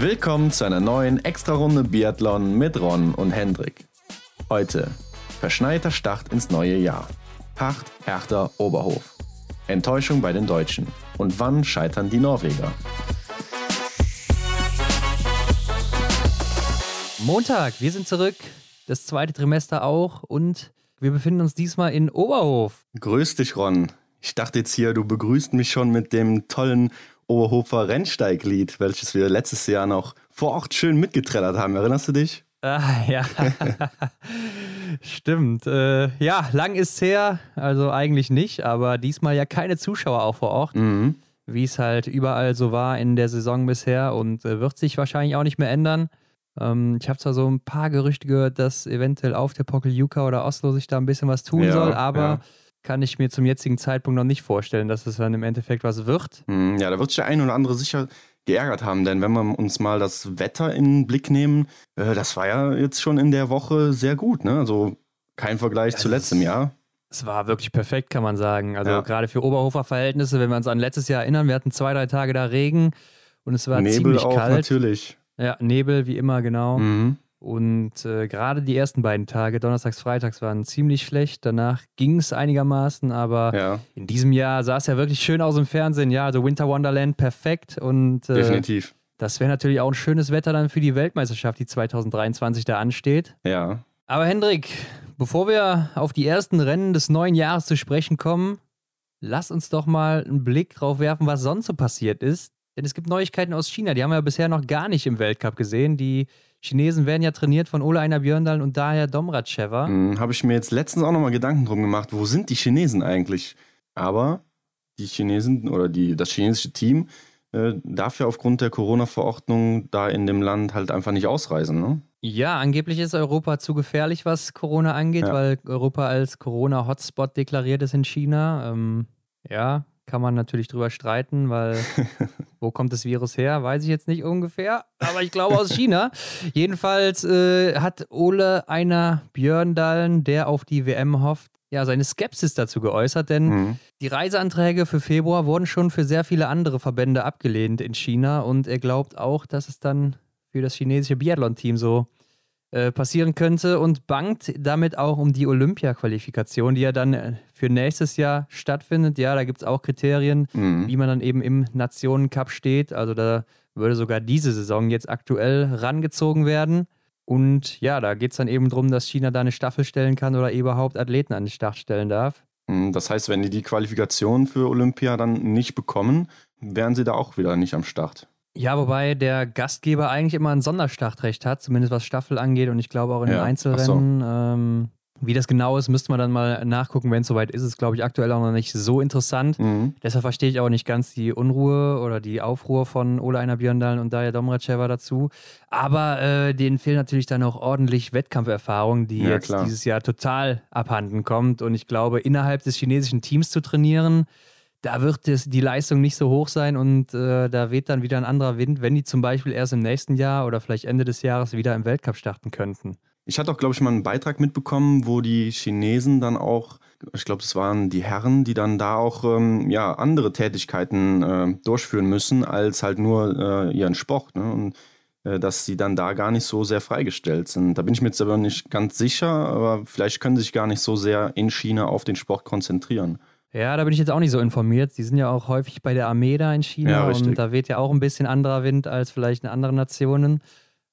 Willkommen zu einer neuen Extra-Runde Biathlon mit Ron und Hendrik. Heute verschneiter Start ins neue Jahr. Pacht, Hertha, Oberhof. Enttäuschung bei den Deutschen. Und wann scheitern die Norweger? Montag, wir sind zurück. Das zweite Trimester auch und wir befinden uns diesmal in Oberhof. Grüß dich, Ron. Ich dachte jetzt hier, du begrüßt mich schon mit dem tollen Oberhofer Rennsteiglied, welches wir letztes Jahr noch vor Ort schön mitgeträllert haben. Erinnerst du dich? Ah, ja, stimmt. Äh, ja, lang ist her, also eigentlich nicht, aber diesmal ja keine Zuschauer auch vor Ort, mhm. wie es halt überall so war in der Saison bisher und äh, wird sich wahrscheinlich auch nicht mehr ändern. Ähm, ich habe zwar so ein paar Gerüchte gehört, dass eventuell auf der Pokeljuka oder Oslo sich da ein bisschen was tun ja, soll, aber ja. Kann ich mir zum jetzigen Zeitpunkt noch nicht vorstellen, dass es dann im Endeffekt was wird. Hm, ja, da wird sich der ein oder andere sicher geärgert haben, denn wenn wir uns mal das Wetter in den Blick nehmen, äh, das war ja jetzt schon in der Woche sehr gut, ne? Also kein Vergleich ja, zu letztem Jahr. Es war wirklich perfekt, kann man sagen. Also ja. gerade für Oberhofer Verhältnisse, wenn wir uns an letztes Jahr erinnern, wir hatten zwei, drei Tage da Regen und es war Nebel ziemlich auch kalt. natürlich. Ja, Nebel wie immer, genau. Mhm. Und äh, gerade die ersten beiden Tage, Donnerstags, Freitags, waren ziemlich schlecht. Danach ging es einigermaßen, aber ja. in diesem Jahr sah es ja wirklich schön aus im Fernsehen. Ja, also Winter Wonderland perfekt. Und äh, definitiv. Das wäre natürlich auch ein schönes Wetter dann für die Weltmeisterschaft, die 2023 da ansteht. Ja. Aber Hendrik, bevor wir auf die ersten Rennen des neuen Jahres zu sprechen kommen, lass uns doch mal einen Blick drauf werfen, was sonst so passiert ist. Denn es gibt Neuigkeiten aus China, die haben wir bisher noch gar nicht im Weltcup gesehen. Die Chinesen werden ja trainiert von Ole Einer Björndal und daher Domracheva. Hm, Habe ich mir jetzt letztens auch nochmal Gedanken drum gemacht, wo sind die Chinesen eigentlich? Aber die Chinesen oder die, das chinesische Team äh, darf ja aufgrund der Corona-Verordnung da in dem Land halt einfach nicht ausreisen, ne? Ja, angeblich ist Europa zu gefährlich, was Corona angeht, ja. weil Europa als Corona-Hotspot deklariert ist in China. Ähm, ja, kann man natürlich drüber streiten, weil wo kommt das Virus her, weiß ich jetzt nicht ungefähr, aber ich glaube aus China. Jedenfalls äh, hat Ole einer Björndalen, der auf die WM hofft, ja, seine Skepsis dazu geäußert, denn mhm. die Reiseanträge für Februar wurden schon für sehr viele andere Verbände abgelehnt in China und er glaubt auch, dass es dann für das chinesische Biathlon-Team so äh, passieren könnte und bangt damit auch um die Olympia-Qualifikation, die ja dann äh, für nächstes Jahr stattfindet. Ja, da gibt es auch Kriterien, mhm. wie man dann eben im Nationencup steht. Also da würde sogar diese Saison jetzt aktuell rangezogen werden. Und ja, da geht es dann eben darum, dass China da eine Staffel stellen kann oder überhaupt Athleten an den Start stellen darf. Mhm, das heißt, wenn die die Qualifikation für Olympia dann nicht bekommen, wären sie da auch wieder nicht am Start. Ja, wobei der Gastgeber eigentlich immer ein Sonderstartrecht hat, zumindest was Staffel angeht und ich glaube auch in ja. den Einzelrennen. So. Ähm, wie das genau ist, müsste man dann mal nachgucken, wenn es soweit ist. Ist, glaube ich, aktuell auch noch nicht so interessant. Mhm. Deshalb verstehe ich auch nicht ganz die Unruhe oder die Aufruhr von Ola Einer Björndalen und Daya Domracheva dazu. Aber äh, denen fehlt natürlich dann auch ordentlich Wettkampferfahrung, die ja, jetzt klar. dieses Jahr total abhanden kommt. Und ich glaube, innerhalb des chinesischen Teams zu trainieren, da wird es, die Leistung nicht so hoch sein und äh, da weht dann wieder ein anderer Wind, wenn die zum Beispiel erst im nächsten Jahr oder vielleicht Ende des Jahres wieder im Weltcup starten könnten. Ich hatte auch, glaube ich, mal einen Beitrag mitbekommen, wo die Chinesen dann auch, ich glaube, es waren die Herren, die dann da auch ähm, ja, andere Tätigkeiten äh, durchführen müssen, als halt nur äh, ihren Sport. Ne? Und äh, dass sie dann da gar nicht so sehr freigestellt sind. Da bin ich mir jetzt aber nicht ganz sicher, aber vielleicht können sie sich gar nicht so sehr in China auf den Sport konzentrieren. Ja, da bin ich jetzt auch nicht so informiert. Die sind ja auch häufig bei der Armee da in China ja, und da weht ja auch ein bisschen anderer Wind als vielleicht in anderen Nationen.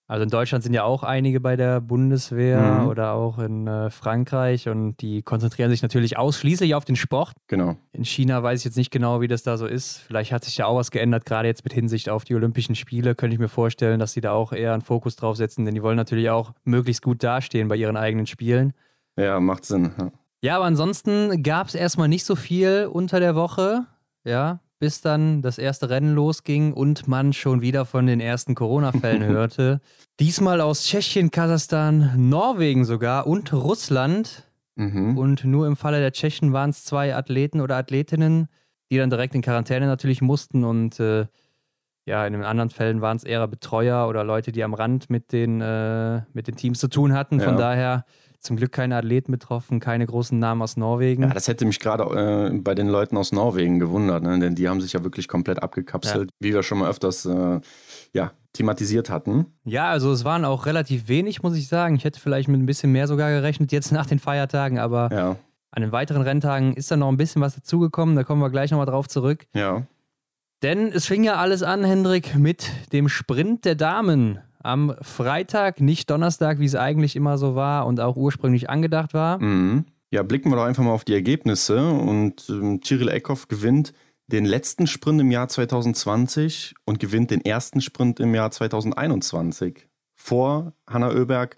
Also in Deutschland sind ja auch einige bei der Bundeswehr mhm. oder auch in äh, Frankreich und die konzentrieren sich natürlich ausschließlich auf den Sport. Genau. In China weiß ich jetzt nicht genau, wie das da so ist. Vielleicht hat sich ja auch was geändert, gerade jetzt mit Hinsicht auf die Olympischen Spiele. Könnte ich mir vorstellen, dass sie da auch eher einen Fokus drauf setzen, denn die wollen natürlich auch möglichst gut dastehen bei ihren eigenen Spielen. Ja, macht Sinn. Ja. Ja, aber ansonsten gab es erstmal nicht so viel unter der Woche, ja, bis dann das erste Rennen losging und man schon wieder von den ersten Corona-Fällen hörte. Diesmal aus Tschechien, Kasachstan, Norwegen sogar und Russland. Mhm. Und nur im Falle der Tschechen waren es zwei Athleten oder Athletinnen, die dann direkt in Quarantäne natürlich mussten und äh, ja, in den anderen Fällen waren es eher Betreuer oder Leute, die am Rand mit den, äh, mit den Teams zu tun hatten. Von ja. daher zum Glück keine Athleten betroffen, keine großen Namen aus Norwegen. Ja, das hätte mich gerade äh, bei den Leuten aus Norwegen gewundert, ne? denn die haben sich ja wirklich komplett abgekapselt, ja. wie wir schon mal öfters äh, ja, thematisiert hatten. Ja, also es waren auch relativ wenig, muss ich sagen. Ich hätte vielleicht mit ein bisschen mehr sogar gerechnet, jetzt nach den Feiertagen, aber ja. an den weiteren Renntagen ist da noch ein bisschen was dazugekommen. Da kommen wir gleich nochmal drauf zurück. Ja. Denn es fing ja alles an, Hendrik, mit dem Sprint der Damen am Freitag, nicht Donnerstag, wie es eigentlich immer so war und auch ursprünglich angedacht war. Mhm. Ja, blicken wir doch einfach mal auf die Ergebnisse. Und ähm, Cyril Eckhoff gewinnt den letzten Sprint im Jahr 2020 und gewinnt den ersten Sprint im Jahr 2021 vor Hanna Oeberg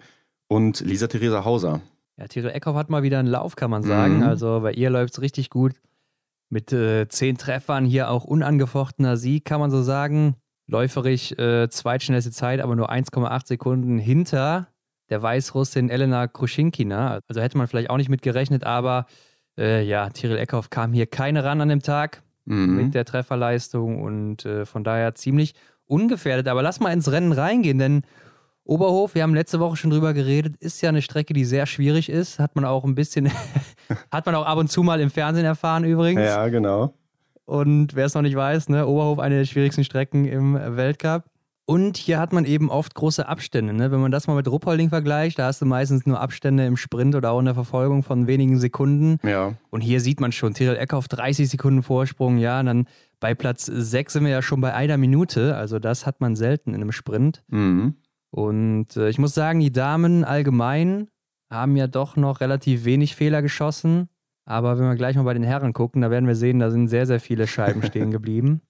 und Lisa Theresa Hauser. Ja, Cyril Eckhoff hat mal wieder einen Lauf, kann man sagen. Mhm. Also bei ihr läuft es richtig gut. Mit äh, zehn Treffern hier auch unangefochtener Sieg, kann man so sagen. Läuferisch äh, zweitschnellste Zeit, aber nur 1,8 Sekunden hinter der Weißrussin Elena Kruschinkina. Also hätte man vielleicht auch nicht mit gerechnet, aber äh, ja, Tyrell Eckhoff kam hier keine ran an dem Tag mhm. mit der Trefferleistung und äh, von daher ziemlich ungefährdet. Aber lass mal ins Rennen reingehen, denn Oberhof, wir haben letzte Woche schon drüber geredet, ist ja eine Strecke, die sehr schwierig ist. Hat man auch ein bisschen, hat man auch ab und zu mal im Fernsehen erfahren übrigens. Ja, genau. Und wer es noch nicht weiß, ne, Oberhof eine der schwierigsten Strecken im Weltcup. Und hier hat man eben oft große Abstände. Ne? Wenn man das mal mit Ruppolding vergleicht, da hast du meistens nur Abstände im Sprint oder auch in der Verfolgung von wenigen Sekunden. Ja. Und hier sieht man schon, Tyrell Eckhoff 30 Sekunden Vorsprung, ja, und dann bei Platz 6 sind wir ja schon bei einer Minute. Also das hat man selten in einem Sprint. Mhm. Und äh, ich muss sagen, die Damen allgemein haben ja doch noch relativ wenig Fehler geschossen. Aber wenn wir gleich mal bei den Herren gucken, da werden wir sehen, da sind sehr, sehr viele Scheiben stehen geblieben.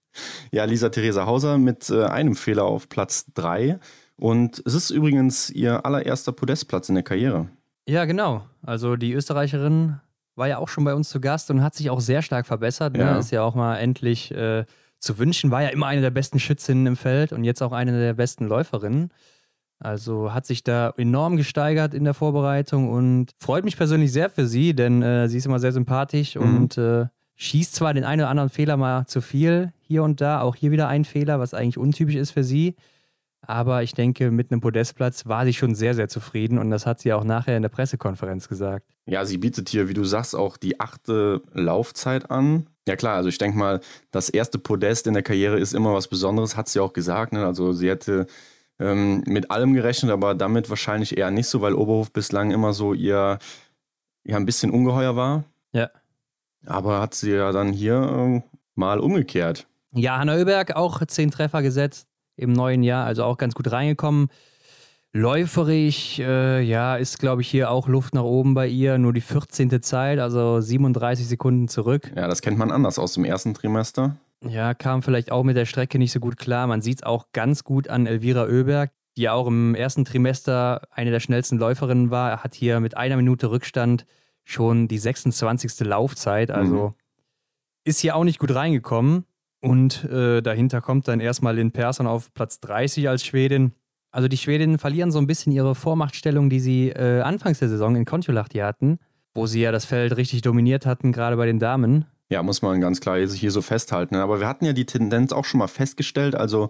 Ja, Lisa Theresa Hauser mit äh, einem Fehler auf Platz 3. Und es ist übrigens ihr allererster Podestplatz in der Karriere. Ja, genau. Also die Österreicherin war ja auch schon bei uns zu Gast und hat sich auch sehr stark verbessert. Ne? Ja. Ist ja auch mal endlich äh, zu wünschen. War ja immer eine der besten Schützinnen im Feld und jetzt auch eine der besten Läuferinnen. Also hat sich da enorm gesteigert in der Vorbereitung und freut mich persönlich sehr für sie, denn äh, sie ist immer sehr sympathisch mhm. und äh, schießt zwar den einen oder anderen Fehler mal zu viel hier und da, auch hier wieder ein Fehler, was eigentlich untypisch ist für sie. Aber ich denke, mit einem Podestplatz war sie schon sehr, sehr zufrieden und das hat sie auch nachher in der Pressekonferenz gesagt. Ja, sie bietet hier, wie du sagst, auch die achte Laufzeit an. Ja klar, also ich denke mal, das erste Podest in der Karriere ist immer was Besonderes, hat sie auch gesagt. Ne? Also sie hätte ähm, mit allem gerechnet, aber damit wahrscheinlich eher nicht so, weil Oberhof bislang immer so ihr ja, ein bisschen ungeheuer war. Ja. Aber hat sie ja dann hier äh, mal umgekehrt. Ja, Hanna Oeberg auch zehn Treffer gesetzt im neuen Jahr, also auch ganz gut reingekommen. Läuferig, äh, ja, ist glaube ich hier auch Luft nach oben bei ihr. Nur die 14. Zeit, also 37 Sekunden zurück. Ja, das kennt man anders aus dem ersten Trimester. Ja, kam vielleicht auch mit der Strecke nicht so gut klar. Man sieht es auch ganz gut an Elvira Oeberg, die ja auch im ersten Trimester eine der schnellsten Läuferinnen war. Hat hier mit einer Minute Rückstand schon die 26. Laufzeit. Also mhm. ist hier auch nicht gut reingekommen. Und äh, dahinter kommt dann erstmal Lynn Persson auf Platz 30 als Schwedin. Also die Schwedinnen verlieren so ein bisschen ihre Vormachtstellung, die sie äh, anfangs der Saison in Kontiolahti hatten, wo sie ja das Feld richtig dominiert hatten, gerade bei den Damen. Ja, muss man ganz klar hier so festhalten. Aber wir hatten ja die Tendenz auch schon mal festgestellt. Also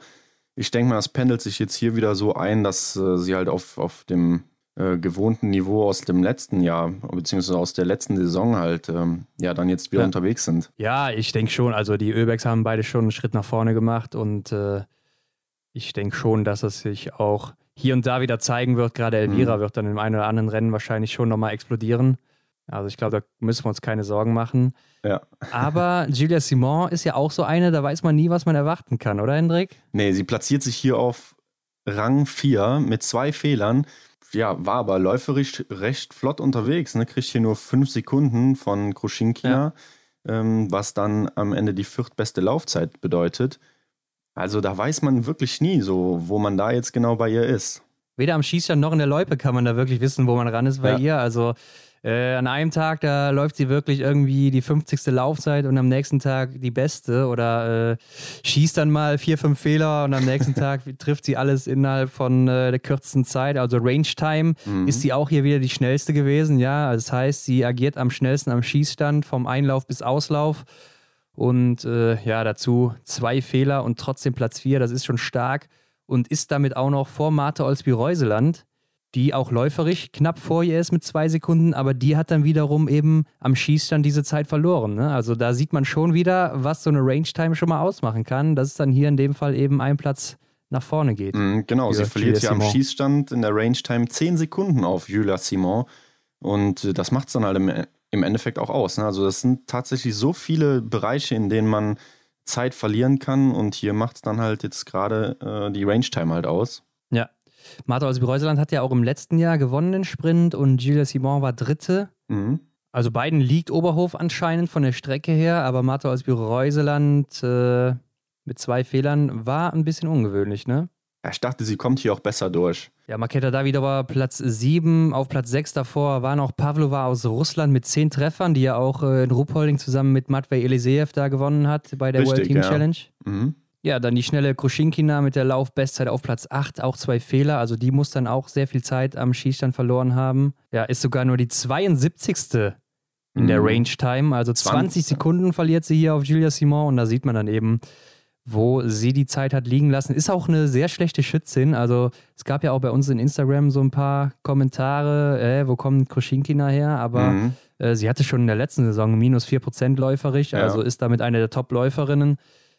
ich denke mal, das pendelt sich jetzt hier wieder so ein, dass äh, sie halt auf, auf dem äh, gewohnten Niveau aus dem letzten Jahr, beziehungsweise aus der letzten Saison halt, ähm, ja, dann jetzt wieder ja. unterwegs sind. Ja, ich denke schon. Also die Ölbecks haben beide schon einen Schritt nach vorne gemacht und äh, ich denke schon, dass es sich auch hier und da wieder zeigen wird. Gerade Elvira mhm. wird dann im einen oder anderen Rennen wahrscheinlich schon nochmal explodieren. Also ich glaube, da müssen wir uns keine Sorgen machen. Ja. Aber Julia Simon ist ja auch so eine, da weiß man nie, was man erwarten kann, oder Hendrik? Nee, sie platziert sich hier auf Rang 4 mit zwei Fehlern ja, war aber läuferisch recht flott unterwegs. Ne? Kriegt hier nur fünf Sekunden von Kruschinkina, ja. ähm, was dann am Ende die viertbeste Laufzeit bedeutet. Also da weiß man wirklich nie so, wo man da jetzt genau bei ihr ist. Weder am Schießstand noch in der Loipe kann man da wirklich wissen, wo man ran ist bei ja. ihr. Also äh, an einem Tag, da läuft sie wirklich irgendwie die 50. Laufzeit und am nächsten Tag die beste oder äh, schießt dann mal vier, fünf Fehler und am nächsten Tag trifft sie alles innerhalb von äh, der kürzesten Zeit. Also Range Time mhm. ist sie auch hier wieder die schnellste gewesen. Ja, also das heißt, sie agiert am schnellsten am Schießstand vom Einlauf bis Auslauf. Und äh, ja, dazu zwei Fehler und trotzdem Platz vier, das ist schon stark und ist damit auch noch vor Marte Olsby-Reuseland die auch läuferisch knapp vor ihr ist mit zwei Sekunden, aber die hat dann wiederum eben am Schießstand diese Zeit verloren. Ne? Also da sieht man schon wieder, was so eine Range-Time schon mal ausmachen kann. Das ist dann hier in dem Fall eben ein Platz nach vorne geht. Mhm, genau, sie verliert ja am Schießstand in der Range-Time 10 Sekunden auf Julia Simon. Und das macht es dann halt im, im, Endeffekt auch aus. Ne? Also das sind tatsächlich so viele Bereiche, in denen man Zeit verlieren kann. Und hier macht es dann halt jetzt gerade äh, die Range-Time halt aus. Ja. Martha aus Reuseland hat ja auch im letzten Jahr gewonnen den Sprint und Julia Simon war Dritte. Mhm. Also beiden liegt Oberhof anscheinend von der Strecke her, aber Martha aus Reuseland äh, mit zwei Fehlern war ein bisschen ungewöhnlich, ne? Ich dachte, sie kommt hier auch besser durch. Ja, Maketa Davidova Platz 7, auf Platz 6 davor war noch Pavlova aus Russland mit 10 Treffern, die ja auch äh, in Ruhpolding zusammen mit Matvei Eliseev da gewonnen hat bei der Richtig, World Team ja. Challenge. Mhm. Ja, dann die schnelle Kruschinkina mit der Laufbestzeit auf Platz 8, auch zwei Fehler. Also die muss dann auch sehr viel Zeit am Schießstand verloren haben. Ja, ist sogar nur die 72. in der mhm. Range Time. Also 20 Sekunden verliert sie hier auf Julia Simon und da sieht man dann eben, wo sie die Zeit hat liegen lassen. Ist auch eine sehr schlechte Schützin. Also es gab ja auch bei uns in Instagram so ein paar Kommentare, äh, wo kommt Kruschinkina her? Aber mhm. äh, sie hatte schon in der letzten Saison minus 4% läuferisch, ja. also ist damit eine der Top-Läuferinnen.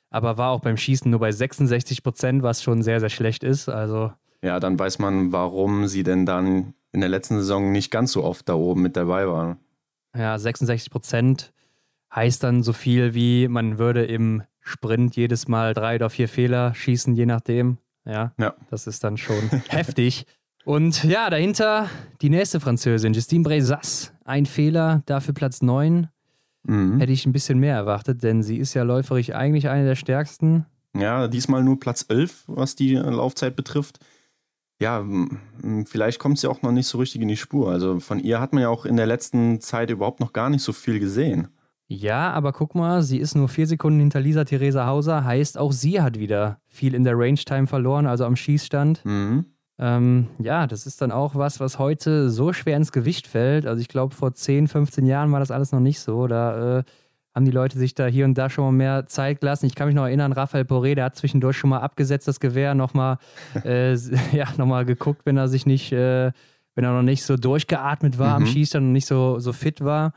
Aber war auch beim Schießen nur bei 66% was schon sehr, sehr schlecht ist. Also ja, dann weiß man, warum sie denn dann in der letzten Saison nicht ganz so oft da oben mit dabei war. Ja, 66% heißt dann so viel wie, man würde im Sprint jedes Mal drei oder vier Fehler schießen, je nachdem. Ja, ja. das ist dann schon heftig. Und ja, dahinter die nächste Französin, Justine Brezas. Ein Fehler, dafür Platz 9. Mhm. Hätte ich ein bisschen mehr erwartet, denn sie ist ja läuferig eigentlich eine der stärksten. Ja, diesmal nur Platz 11, was die Laufzeit betrifft. Ja, vielleicht kommt sie auch noch nicht so richtig in die Spur. Also von ihr hat man ja auch in der letzten Zeit überhaupt noch gar nicht so viel gesehen. Ja, aber guck mal, sie ist nur vier Sekunden hinter Lisa Theresa Hauser, heißt auch sie hat wieder viel in der Range-Time verloren, also am Schießstand. Mhm. Ähm, ja, das ist dann auch was, was heute so schwer ins Gewicht fällt. Also ich glaube, vor 10, 15 Jahren war das alles noch nicht so. Da äh, haben die Leute sich da hier und da schon mal mehr Zeit gelassen. Ich kann mich noch erinnern, Raphael Poré, der hat zwischendurch schon mal abgesetzt, das Gewehr, nochmal äh, ja, noch geguckt, wenn er sich nicht, äh, wenn er noch nicht so durchgeatmet war mhm. am Schießstand und nicht so, so fit war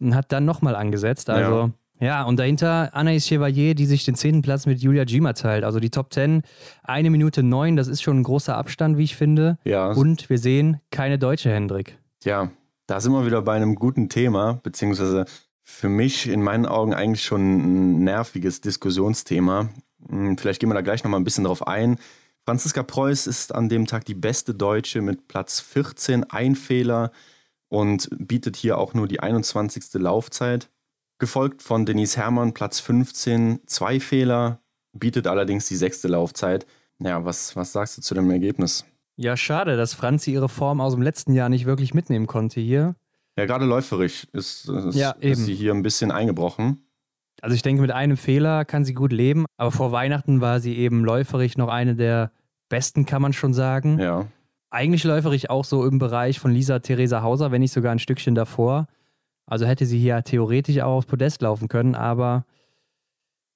und hat dann nochmal angesetzt. Also, ja. Ja. und dahinter Anaïs Chevalier, die sich den zehnten Platz mit Julia Gima teilt. Also die Top 10, eine Minute neun, das ist schon ein großer Abstand, wie ich finde. Ja. Und wir sehen keine deutsche Hendrik. Ja, da sind wir wieder bei einem guten Thema, beziehungsweise für mich in meinen Augen eigentlich schon ein nerviges Diskussionsthema. Hm, vielleicht gehen wir da gleich nochmal ein bisschen drauf ein. Franziska Preuß ist an dem Tag die beste Deutsche mit Platz 14, ein Fehler und bietet hier auch nur die 21. Laufzeit. Gefolgt von Denise Herrmann, Platz 15, zwei Fehler, bietet allerdings die sechste Laufzeit. Ja, was, was sagst du zu dem Ergebnis? Ja, schade, dass Franzi ihre Form aus dem letzten Jahr nicht wirklich mitnehmen konnte hier. Ja, gerade läuferisch ist, ist, ja, ist sie hier ein bisschen eingebrochen. Also ich denke, mit einem Fehler kann sie gut leben, aber vor Weihnachten war sie eben läuferisch noch eine der besten, kann man schon sagen. Ja eigentlich läuferig auch so im Bereich von Lisa Theresa Hauser, wenn nicht sogar ein Stückchen davor. Also hätte sie hier theoretisch auch aufs Podest laufen können, aber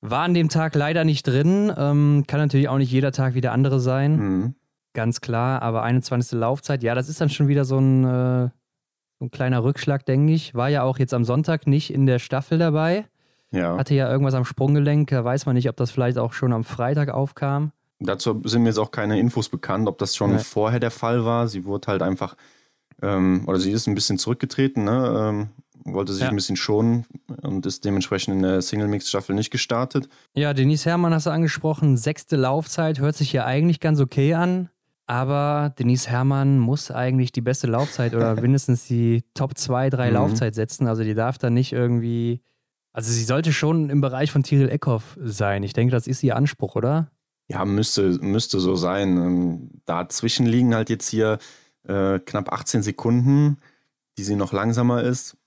war an dem Tag leider nicht drin. Ähm, kann natürlich auch nicht jeder Tag wie der andere sein. Mhm. Ganz klar, aber 21. Laufzeit, ja, das ist dann schon wieder so ein, äh, so ein kleiner Rückschlag, denke ich. War ja auch jetzt am Sonntag nicht in der Staffel dabei. Ja. Hatte ja irgendwas am Sprunggelenk. Da weiß man nicht, ob das vielleicht auch schon am Freitag aufkam. Dazu sind mir jetzt auch keine Infos bekannt, ob das schon ja. vorher der Fall war. Sie wurde halt einfach, ähm, oder sie ist ein bisschen zurückgetreten, ne? ähm, wollte sich ja. ein bisschen schonen und ist dementsprechend in der Single-Mix-Staffel nicht gestartet. Ja, Denise Herrmann hast du angesprochen, sechste Laufzeit, hört sich ja eigentlich ganz okay an. Aber Denise Herrmann muss eigentlich die beste Laufzeit oder mindestens die Top 2, 3 mhm. Laufzeit setzen. Also die darf da nicht irgendwie. Also sie sollte schon im Bereich von Tyrell Eckhoff sein. Ich denke, das ist ihr Anspruch, oder? Ja, müsste, müsste so sein. Ähm, dazwischen liegen halt jetzt hier äh, knapp 18 Sekunden, die sie noch langsamer ist.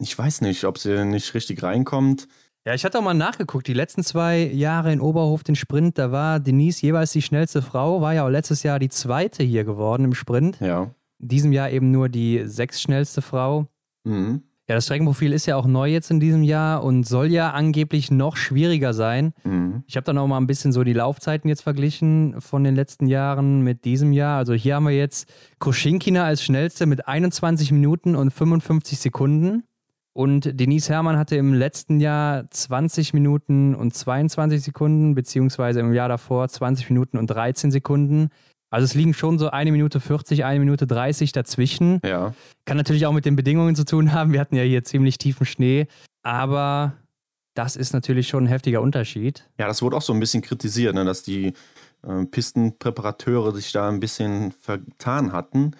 Ich weiß nicht, ob sie nicht richtig reinkommt. Ja, ich hatte auch mal nachgeguckt. Die letzten zwei Jahre in Oberhof den Sprint, da war Denise jeweils die schnellste Frau, war ja auch letztes Jahr die zweite hier geworden im Sprint. Ja. In diesem Jahr eben nur die sechs schnellste Frau. Mhm. Ja, das Streckenprofil ist ja auch neu jetzt in diesem Jahr und soll ja angeblich noch schwieriger sein. Mhm. Ich habe dann auch mal ein bisschen so die Laufzeiten jetzt verglichen von den letzten Jahren mit diesem Jahr. Also hier haben wir jetzt Koschinkina als schnellste mit 21 Minuten und 55 Sekunden. Und Denise Herrmann hatte im letzten Jahr 20 Minuten und 22 Sekunden, beziehungsweise im Jahr davor 20 Minuten und 13 Sekunden. Also es liegen schon so eine Minute 40, eine Minute 30 dazwischen. Ja. Kann natürlich auch mit den Bedingungen zu tun haben. Wir hatten ja hier ziemlich tiefen Schnee. Aber das ist natürlich schon ein heftiger Unterschied. Ja, das wurde auch so ein bisschen kritisiert, ne, dass die äh, Pistenpräparateure sich da ein bisschen vertan hatten.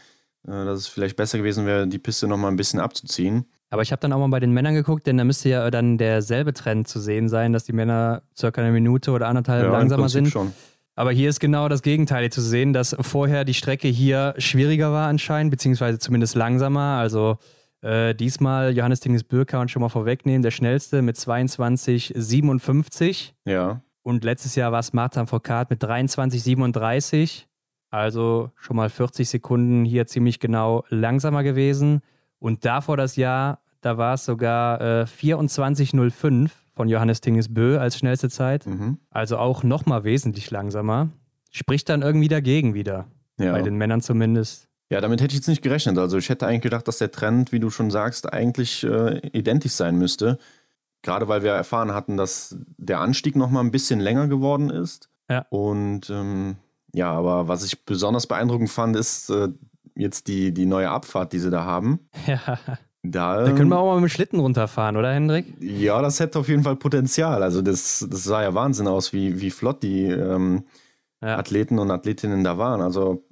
Äh, dass es vielleicht besser gewesen wäre, die Piste nochmal ein bisschen abzuziehen. Aber ich habe dann auch mal bei den Männern geguckt, denn da müsste ja dann derselbe Trend zu sehen sein, dass die Männer circa eine Minute oder anderthalb ja, langsamer sind. Schon. Aber hier ist genau das Gegenteil zu sehen, dass vorher die Strecke hier schwieriger war anscheinend, beziehungsweise zumindest langsamer. Also äh, diesmal Johannes Dinges Bürg kann man schon mal vorwegnehmen, der schnellste mit 22,57. Ja. Und letztes Jahr war es Martin Foucault mit 23,37. Also schon mal 40 Sekunden hier ziemlich genau langsamer gewesen. Und davor das Jahr, da war es sogar äh, 24,05 von Johannes Tinges Bö als schnellste Zeit. Mhm. Also auch nochmal wesentlich langsamer. Spricht dann irgendwie dagegen wieder. Ja. Bei den Männern zumindest. Ja, damit hätte ich jetzt nicht gerechnet. Also ich hätte eigentlich gedacht, dass der Trend, wie du schon sagst, eigentlich äh, identisch sein müsste. Gerade weil wir erfahren hatten, dass der Anstieg nochmal ein bisschen länger geworden ist. Ja. Und ähm, ja, aber was ich besonders beeindruckend fand, ist äh, jetzt die, die neue Abfahrt, die sie da haben. Ja. Da, da, können wir auch mal mit dem Schlitten runterfahren, oder Hendrik? Ja, das hätte auf jeden Fall Potenzial. Also das, das sah ja Wahnsinn aus, wie, wie flott die ähm, ja. Athleten und Athletinnen da waren. Also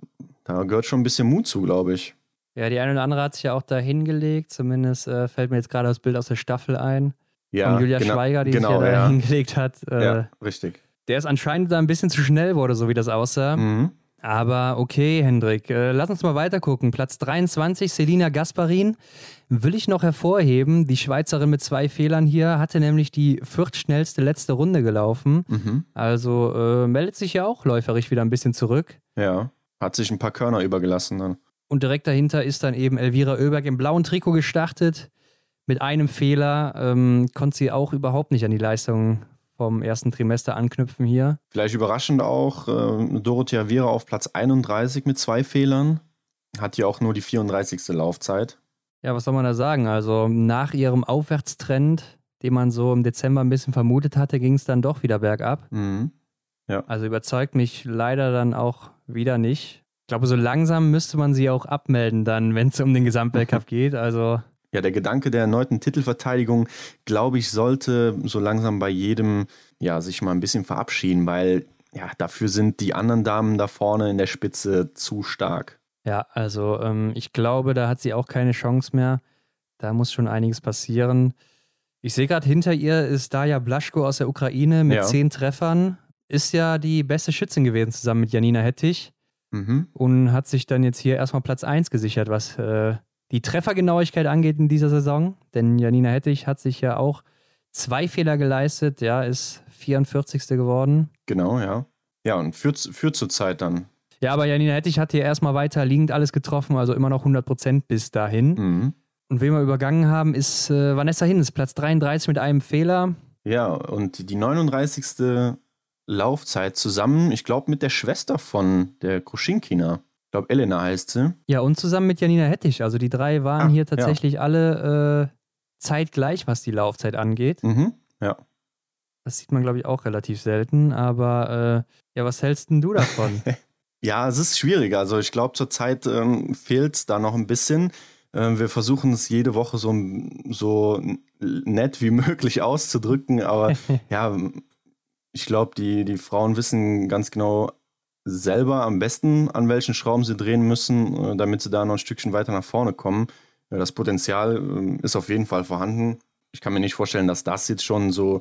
da gehört schon ein bisschen Mut zu, glaube ich. Ja, die eine oder andere hat sich ja auch da hingelegt. Zumindest äh, fällt mir jetzt gerade das Bild aus der Staffel ein. Ja, von Julia genau, Schweiger, die genau, sich ja da ja. hingelegt hat. Äh, ja, richtig. Der ist anscheinend da ein bisschen zu schnell wurde, so wie das aussah. Mhm. Aber okay, Hendrik, äh, lass uns mal weiter gucken. Platz 23, Selina Gasparin. Will ich noch hervorheben, die Schweizerin mit zwei Fehlern hier hatte nämlich die viertschnellste letzte Runde gelaufen. Mhm. Also äh, meldet sich ja auch läuferisch wieder ein bisschen zurück. Ja, hat sich ein paar Körner übergelassen dann. Und direkt dahinter ist dann eben Elvira Oeberg im blauen Trikot gestartet. Mit einem Fehler ähm, konnte sie auch überhaupt nicht an die Leistung vom ersten Trimester anknüpfen hier. Vielleicht überraschend auch äh, Dorothea Viera auf Platz 31 mit zwei Fehlern. Hat ja auch nur die 34. Laufzeit. Ja, was soll man da sagen? Also nach ihrem Aufwärtstrend, den man so im Dezember ein bisschen vermutet hatte, ging es dann doch wieder bergab. Mhm. Ja. Also überzeugt mich leider dann auch wieder nicht. Ich glaube, so langsam müsste man sie auch abmelden dann, wenn es um den Gesamtweltcup geht. Also ja, der Gedanke der erneuten Titelverteidigung, glaube ich, sollte so langsam bei jedem ja sich mal ein bisschen verabschieden, weil ja, dafür sind die anderen Damen da vorne in der Spitze zu stark. Ja, also ähm, ich glaube, da hat sie auch keine Chance mehr. Da muss schon einiges passieren. Ich sehe gerade, hinter ihr ist Daja Blaschko aus der Ukraine mit ja. zehn Treffern. Ist ja die beste Schützin gewesen zusammen mit Janina Hettich. Mhm. Und hat sich dann jetzt hier erstmal Platz 1 gesichert, was äh, die Treffergenauigkeit angeht in dieser Saison. Denn Janina Hettich hat sich ja auch zwei Fehler geleistet, ja, ist 44. geworden. Genau, ja. Ja, und führt, führt zur Zeit dann. Ja, aber Janina Hettich hat hier erstmal weiter liegend alles getroffen, also immer noch 100 Prozent bis dahin. Mhm. Und wen wir übergangen haben, ist äh, Vanessa Hinz, Platz 33 mit einem Fehler. Ja, und die 39. Laufzeit zusammen, ich glaube, mit der Schwester von der Kruschinkina. Ich glaube, Elena heißt sie. Ja, und zusammen mit Janina Hettich. Also die drei waren ah, hier tatsächlich ja. alle äh, zeitgleich, was die Laufzeit angeht. Mhm, ja. Das sieht man, glaube ich, auch relativ selten. Aber äh, ja, was hältst denn du davon? ja, es ist schwierig. Also ich glaube, zurzeit ähm, fehlt es da noch ein bisschen. Ähm, wir versuchen es jede Woche so, so nett wie möglich auszudrücken. Aber ja, ich glaube, die, die Frauen wissen ganz genau, selber am besten, an welchen Schrauben sie drehen müssen, äh, damit sie da noch ein Stückchen weiter nach vorne kommen. Das Potenzial ähm, ist auf jeden Fall vorhanden. Ich kann mir nicht vorstellen, dass das jetzt schon so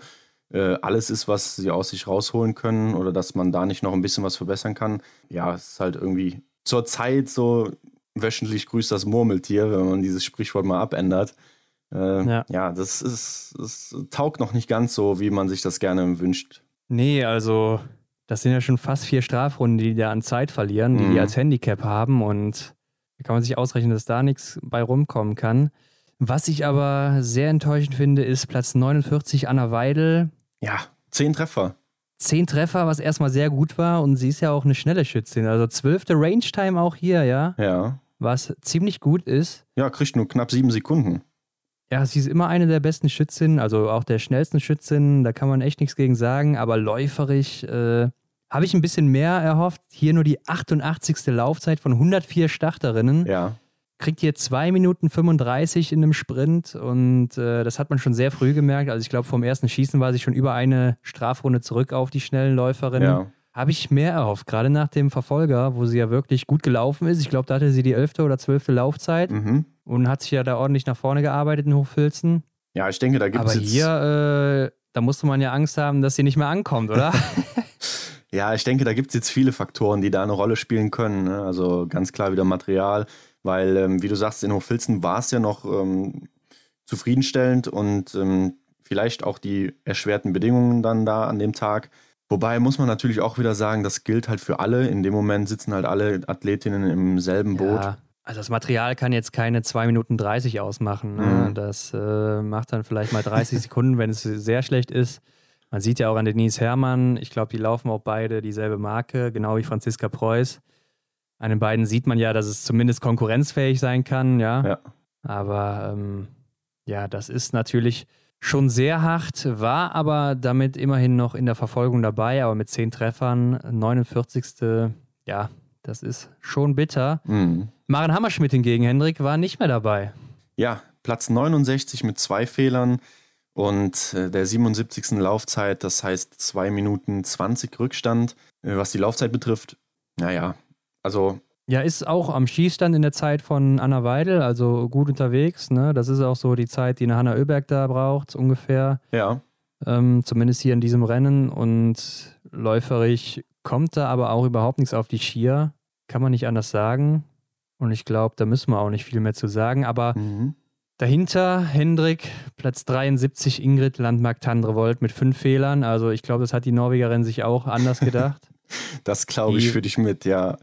äh, alles ist, was sie aus sich rausholen können oder dass man da nicht noch ein bisschen was verbessern kann. Ja, es ist halt irgendwie zur Zeit so wöchentlich grüßt das Murmeltier, wenn man dieses Sprichwort mal abändert. Äh, ja. ja, das ist, das taugt noch nicht ganz so, wie man sich das gerne wünscht. Nee, also das sind ja schon fast vier Strafrunden, die die da an Zeit verlieren, die mhm. die als Handicap haben und da kann man sich ausrechnen, dass da nichts bei rumkommen kann. Was ich aber sehr enttäuschend finde, ist Platz 49 Anna Weidel. Ja, zehn Treffer. Zehn Treffer, was erstmal sehr gut war und sie ist ja auch eine schnelle Schützin. Also zwölfte Range-Time auch hier, ja. Ja. Was ziemlich gut ist. Ja, kriegt nur knapp sieben Sekunden. ja, sie ist immer eine der besten Schützinnen, also auch der schnellsten Schützinnen, da kann man echt nichts gegen sagen, aber läuferig äh, habe ich ein bisschen mehr erhofft. Hier nur die 88. Laufzeit von 104 Starterinnen. Ja. Kriegt hier 2 Minuten 35 in einem Sprint und äh, das hat man schon sehr früh gemerkt. Also ich glaube, vom ersten Schießen war sie schon über eine Strafrunde zurück auf die schnellen Läuferinnen. Ja. Habe ich mehr erhofft, gerade nach dem Verfolger, wo sie ja wirklich gut gelaufen ist. Ich glaube, da hatte sie die 11. oder 12. Laufzeit mhm. und hat sich ja da ordentlich nach vorne gearbeitet in Hochfilzen. Ja, ich denke, da gibt es. Aber hier, äh, da musste man ja Angst haben, dass sie nicht mehr ankommt, oder? Ja, ich denke, da gibt es jetzt viele Faktoren, die da eine Rolle spielen können. Ne? Also ganz klar wieder Material, weil, ähm, wie du sagst, in Hochfilzen war es ja noch ähm, zufriedenstellend und ähm, vielleicht auch die erschwerten Bedingungen dann da an dem Tag. Wobei muss man natürlich auch wieder sagen, das gilt halt für alle. In dem Moment sitzen halt alle Athletinnen im selben Boot. Ja, also das Material kann jetzt keine 2 Minuten 30 ausmachen. Ne? Mhm. Das äh, macht dann vielleicht mal 30 Sekunden, wenn es sehr schlecht ist. Man sieht ja auch an Denise Herrmann, ich glaube, die laufen auch beide dieselbe Marke, genau wie Franziska Preuß. An den beiden sieht man ja, dass es zumindest konkurrenzfähig sein kann, ja. ja. Aber ähm, ja, das ist natürlich schon sehr hart, war aber damit immerhin noch in der Verfolgung dabei, aber mit zehn Treffern, 49. Ja, das ist schon bitter. Mhm. Maren Hammerschmidt hingegen, Hendrik, war nicht mehr dabei. Ja, Platz 69 mit zwei Fehlern. Und äh, der 77. Laufzeit, das heißt 2 Minuten 20 Rückstand, äh, was die Laufzeit betrifft. Naja, also. Ja, ist auch am Schießstand in der Zeit von Anna Weidel, also gut unterwegs. Ne? Das ist auch so die Zeit, die eine Hanna Oeberg da braucht, ungefähr. Ja. Ähm, zumindest hier in diesem Rennen. Und läuferig kommt da aber auch überhaupt nichts auf die Skier. Kann man nicht anders sagen. Und ich glaube, da müssen wir auch nicht viel mehr zu sagen. Aber mhm. Dahinter Hendrik, Platz 73, Ingrid Landmark-Tandrevold mit fünf Fehlern. Also ich glaube, das hat die Norwegerin sich auch anders gedacht. das glaube ich für dich mit, ja.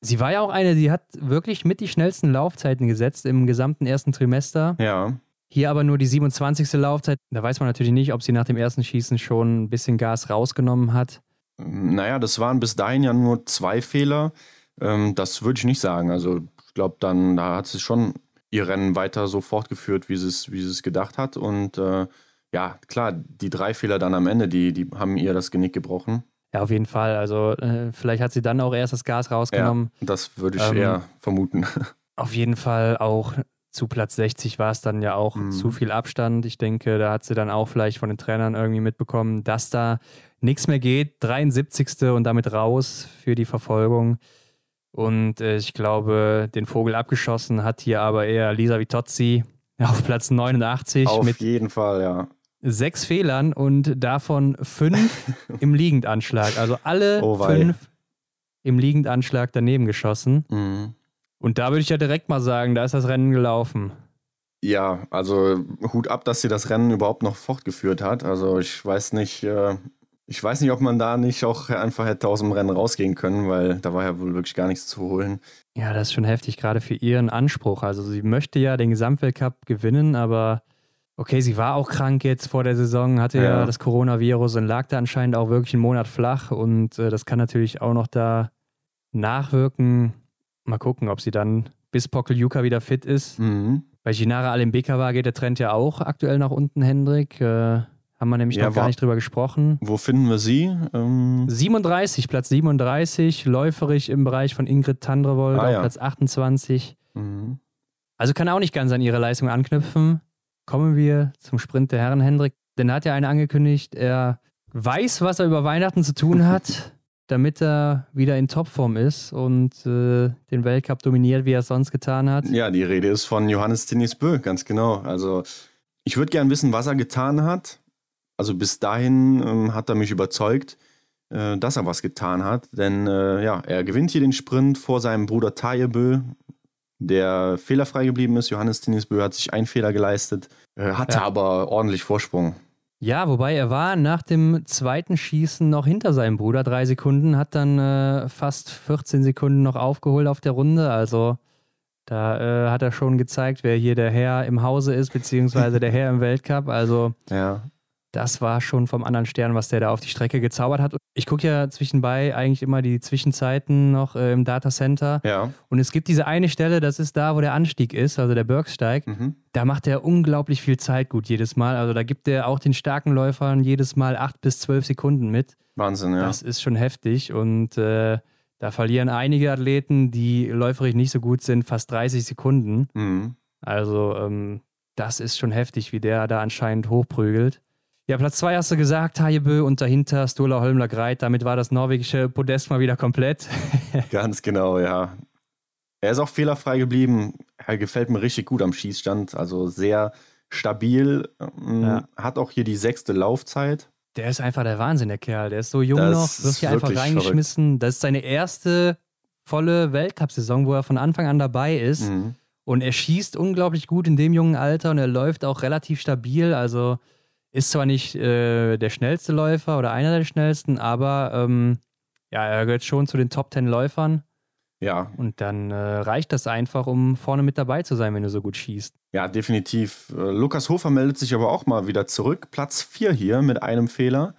Sie war ja auch eine, die hat wirklich mit die schnellsten Laufzeiten gesetzt im gesamten ersten Trimester. Ja. Hier aber nur die 27. Laufzeit. Da weiß man natürlich nicht, ob sie nach dem ersten Schießen schon ein bisschen Gas rausgenommen hat. Naja, das waren bis dahin ja nur zwei Fehler. Ähm, das würde ich nicht sagen. Also ich glaube, dann da hat sie schon ihr Rennen weiter so fortgeführt, wie sie es, wie sie es gedacht hat. Und äh, ja, klar, die drei Fehler dann am Ende, die, die haben ihr das Genick gebrochen. Ja, auf jeden Fall. Also äh, vielleicht hat sie dann auch erst das Gas rausgenommen. Ja, das würde ich ähm, eher vermuten. Auf jeden Fall auch zu Platz 60 war es dann ja auch mhm. zu viel Abstand. Ich denke, da hat sie dann auch vielleicht von den Trainern irgendwie mitbekommen, dass da nichts mehr geht. 73. und damit raus für die Verfolgung. Und äh, ich glaube, den Vogel abgeschossen hat hier aber eher Lisa Vitozzi auf Platz 89. Auf mit jeden Fall, ja. Sechs Fehlern und davon fünf im Liegendanschlag. Also alle oh fünf im Liegendanschlag daneben geschossen. Mhm. Und da würde ich ja direkt mal sagen, da ist das Rennen gelaufen. Ja, also Hut ab, dass sie das Rennen überhaupt noch fortgeführt hat. Also ich weiß nicht, äh, ich weiß nicht, ob man da nicht auch einfach hätte aus dem Rennen rausgehen können, weil da war ja wohl wirklich gar nichts zu holen. Ja, das ist schon heftig, gerade für ihren Anspruch. Also sie möchte ja den Gesamtweltcup gewinnen, aber okay, sie war auch krank jetzt vor der Saison, hatte ja, ja das Coronavirus und lag da anscheinend auch wirklich einen Monat flach und äh, das kann natürlich auch noch da nachwirken. Mal gucken, ob sie dann bis Pokeljuka wieder fit ist. Mhm. Bei Ginara Alembeka geht der Trend ja auch aktuell nach unten, Hendrik. Äh, haben wir nämlich ja, noch gar nicht drüber gesprochen. Wo finden wir sie? Ähm 37, Platz 37, läuferig im Bereich von Ingrid Tandrevold ah, auf ja. Platz 28. Mhm. Also kann auch nicht ganz an ihre Leistung anknüpfen. Kommen wir zum Sprint der Herren, Hendrik. Denn hat ja eine angekündigt, er weiß, was er über Weihnachten zu tun hat, damit er wieder in Topform ist und äh, den Weltcup dominiert, wie er es sonst getan hat. Ja, die Rede ist von Johannes Tinnis Bö, ganz genau. Also ich würde gern wissen, was er getan hat. Also bis dahin ähm, hat er mich überzeugt, äh, dass er was getan hat. Denn äh, ja, er gewinnt hier den Sprint vor seinem Bruder Tajebö, der fehlerfrei geblieben ist. Johannes Tinisbö hat sich einen Fehler geleistet, äh, hatte ja. aber ordentlich Vorsprung. Ja, wobei er war nach dem zweiten Schießen noch hinter seinem Bruder, drei Sekunden, hat dann äh, fast 14 Sekunden noch aufgeholt auf der Runde. Also da äh, hat er schon gezeigt, wer hier der Herr im Hause ist, beziehungsweise der Herr im Weltcup. Also ja. Das war schon vom anderen Stern, was der da auf die Strecke gezaubert hat. Ich gucke ja zwischenbei eigentlich immer die Zwischenzeiten noch äh, im Datacenter. Ja. Und es gibt diese eine Stelle, das ist da, wo der Anstieg ist, also der Bergsteig. Mhm. Da macht er unglaublich viel Zeit gut jedes Mal. Also da gibt er auch den starken Läufern jedes Mal acht bis zwölf Sekunden mit. Wahnsinn, ja. Das ist schon heftig und äh, da verlieren einige Athleten, die läuferisch nicht so gut sind, fast 30 Sekunden. Mhm. Also ähm, das ist schon heftig, wie der da anscheinend hochprügelt. Ja, Platz 2 hast du gesagt, Hajebö und dahinter Stola Holmler Greit. Damit war das norwegische Podest mal wieder komplett. Ganz genau, ja. Er ist auch fehlerfrei geblieben. Er gefällt mir richtig gut am Schießstand. Also sehr stabil. Ähm, Ja. Hat auch hier die sechste Laufzeit. Der ist einfach der Wahnsinn, der Kerl. Der ist so jung Das noch, wird hier einfach reingeschmissen. Das ist seine erste volle Weltcup-Saison, wo er von Anfang an dabei ist. Mhm. Und er schießt unglaublich gut in dem jungen Alter und er läuft auch relativ stabil. Also ist zwar nicht äh, der schnellste Läufer oder einer der schnellsten, aber ähm, ja, er gehört schon zu den Top 10 Läufern. Ja, Und dann äh, reicht das einfach, um vorne mit dabei zu sein, wenn du so gut schießt. ja, definitiv. Äh, Lukas Hofer meldet sich aber auch mal wieder zurück. Platz 4 hier mit einem Fehler.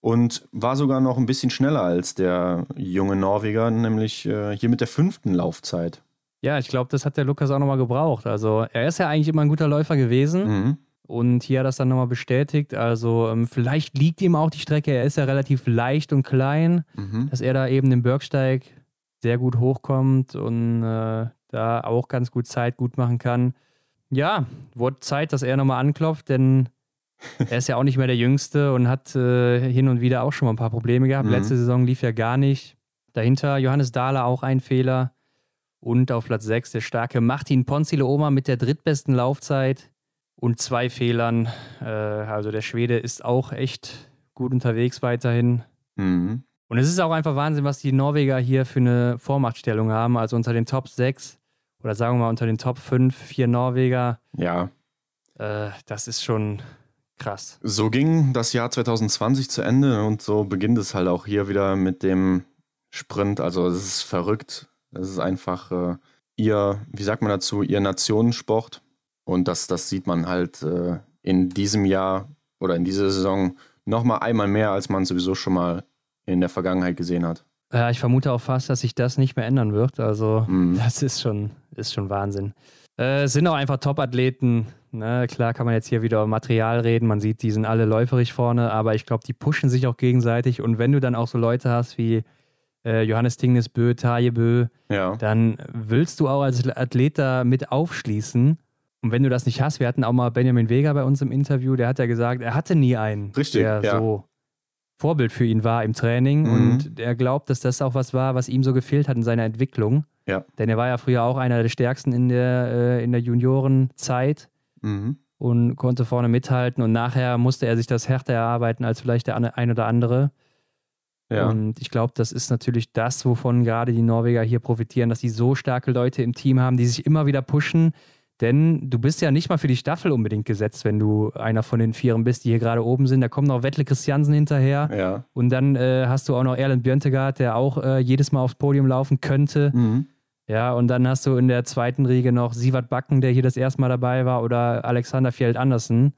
Und war sogar noch ein bisschen schneller als der junge Norweger, nämlich äh, hier mit der fünften Laufzeit. Ja, ich glaube, das hat der Lukas auch nochmal gebraucht. Also er ist ja eigentlich immer ein guter Läufer gewesen. Mhm. Und hier hat er das dann nochmal bestätigt. Also ähm, vielleicht liegt ihm auch die Strecke. Er ist ja relativ leicht und klein, Mhm. dass er da eben den Bürgsteig sehr gut hochkommt und äh, da auch ganz gut Zeit gut machen kann. Ja, wurde Zeit, dass er nochmal anklopft, denn er ist ja auch nicht mehr der Jüngste und hat äh, hin und wieder auch schon mal ein paar Probleme gehabt. Mhm. Letzte Saison lief ja gar nicht. Dahinter Johannes Dahler auch ein Fehler. Und auf Platz 6 der starke Martin Ponzile Oma mit der drittbesten Laufzeit und zwei Fehlern. Äh, also der Schwede ist auch echt gut unterwegs weiterhin. Mhm. Und es ist auch einfach Wahnsinn, was die Norweger hier für eine Vormachtstellung haben. Also unter den Top 6 oder sagen wir mal unter den Top 5, vier Norweger. Ja, Äh, das ist schon krass. So ging das Jahr 2020 zu Ende und so beginnt es halt auch hier wieder mit dem Sprint. Also es ist verrückt. Es ist einfach äh, ihr, wie sagt man dazu, ihr Nationensport. Und das, das sieht man halt äh, in diesem Jahr oder in dieser Saison nochmal einmal mehr, als man sowieso schon mal in der Vergangenheit gesehen hat. Ja, ich vermute auch fast, dass sich das nicht mehr ändern wird. Also Mhm. das ist schon, ist schon Wahnsinn. Äh, es sind auch einfach Top-Athleten. Ne? Klar kann man jetzt hier wieder über Material reden. Man sieht, die sind alle läuferig vorne, aber ich glaube, die pushen sich auch gegenseitig. Und wenn du dann auch so Leute hast wie äh, Johannes Tingnes Bö, Taje Bö, Ja. dann willst du auch als Athlet da mit aufschließen. Und wenn du das nicht hast, wir hatten auch mal Benjamin Vega bei uns im Interview, der hat ja gesagt, er hatte nie einen, Richtig, der ja. so Vorbild für ihn war im Training. Mhm. Und er glaubt, dass das auch was war, was ihm so gefehlt hat in seiner Entwicklung. Ja. Denn er war ja früher auch einer der stärksten in der, äh, in der Juniorenzeit Mhm. und konnte vorne mithalten. Und nachher musste er sich das härter erarbeiten als vielleicht der ein oder andere. Ja. Und ich glaube, das ist natürlich das, wovon gerade die Norweger hier profitieren, dass sie so starke Leute im Team haben, die sich immer wieder pushen. Denn du bist ja nicht mal für die Staffel unbedingt gesetzt, wenn du einer von den Vieren bist, die hier gerade oben sind. Da kommt noch Wettle Christiansen hinterher. ja. Und dann äh, hast du auch noch Erland Björntegard, der auch äh, jedes Mal aufs Podium laufen könnte. Mhm. Ja, und dann hast du in der zweiten Riege noch Sievert Backen, der hier das erste Mal dabei war, oder Alexander Fjeld Andersen.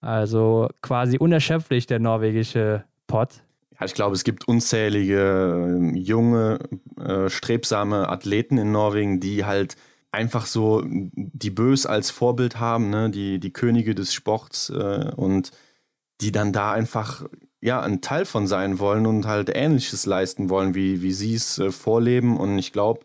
Also quasi unerschöpflich der norwegische Pott. Ja, ich glaube, es gibt unzählige äh, junge, äh, strebsame Athleten in Norwegen, die halt einfach so die Bös als Vorbild haben, ne? die, die Könige des Sports äh, und die dann da einfach ja ein Teil von sein wollen und halt Ähnliches leisten wollen, wie, wie sie es äh, vorleben. Und ich glaube,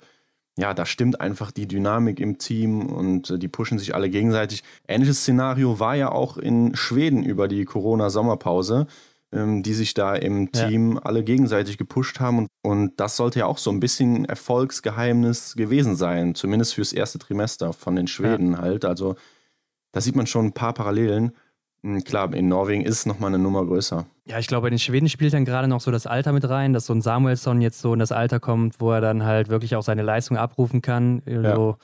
ja, da stimmt einfach die Dynamik im Team und äh, die pushen sich alle gegenseitig. Ähnliches Szenario war ja auch in Schweden über die Corona-Sommerpause ähm, die sich da im Ja. Team alle gegenseitig gepusht haben. Und, und das sollte ja auch so ein bisschen Erfolgsgeheimnis gewesen sein, zumindest fürs erste Trimester von den Schweden halt. Also da sieht man schon ein paar Parallelen. Hm, Klar, in Norwegen ist es nochmal eine Nummer größer. Ja, ich glaube, in den Schweden spielt dann gerade noch so das Alter mit rein, dass so ein Samuelsson jetzt so in das Alter kommt, wo er dann halt wirklich auch seine Leistung abrufen kann. So,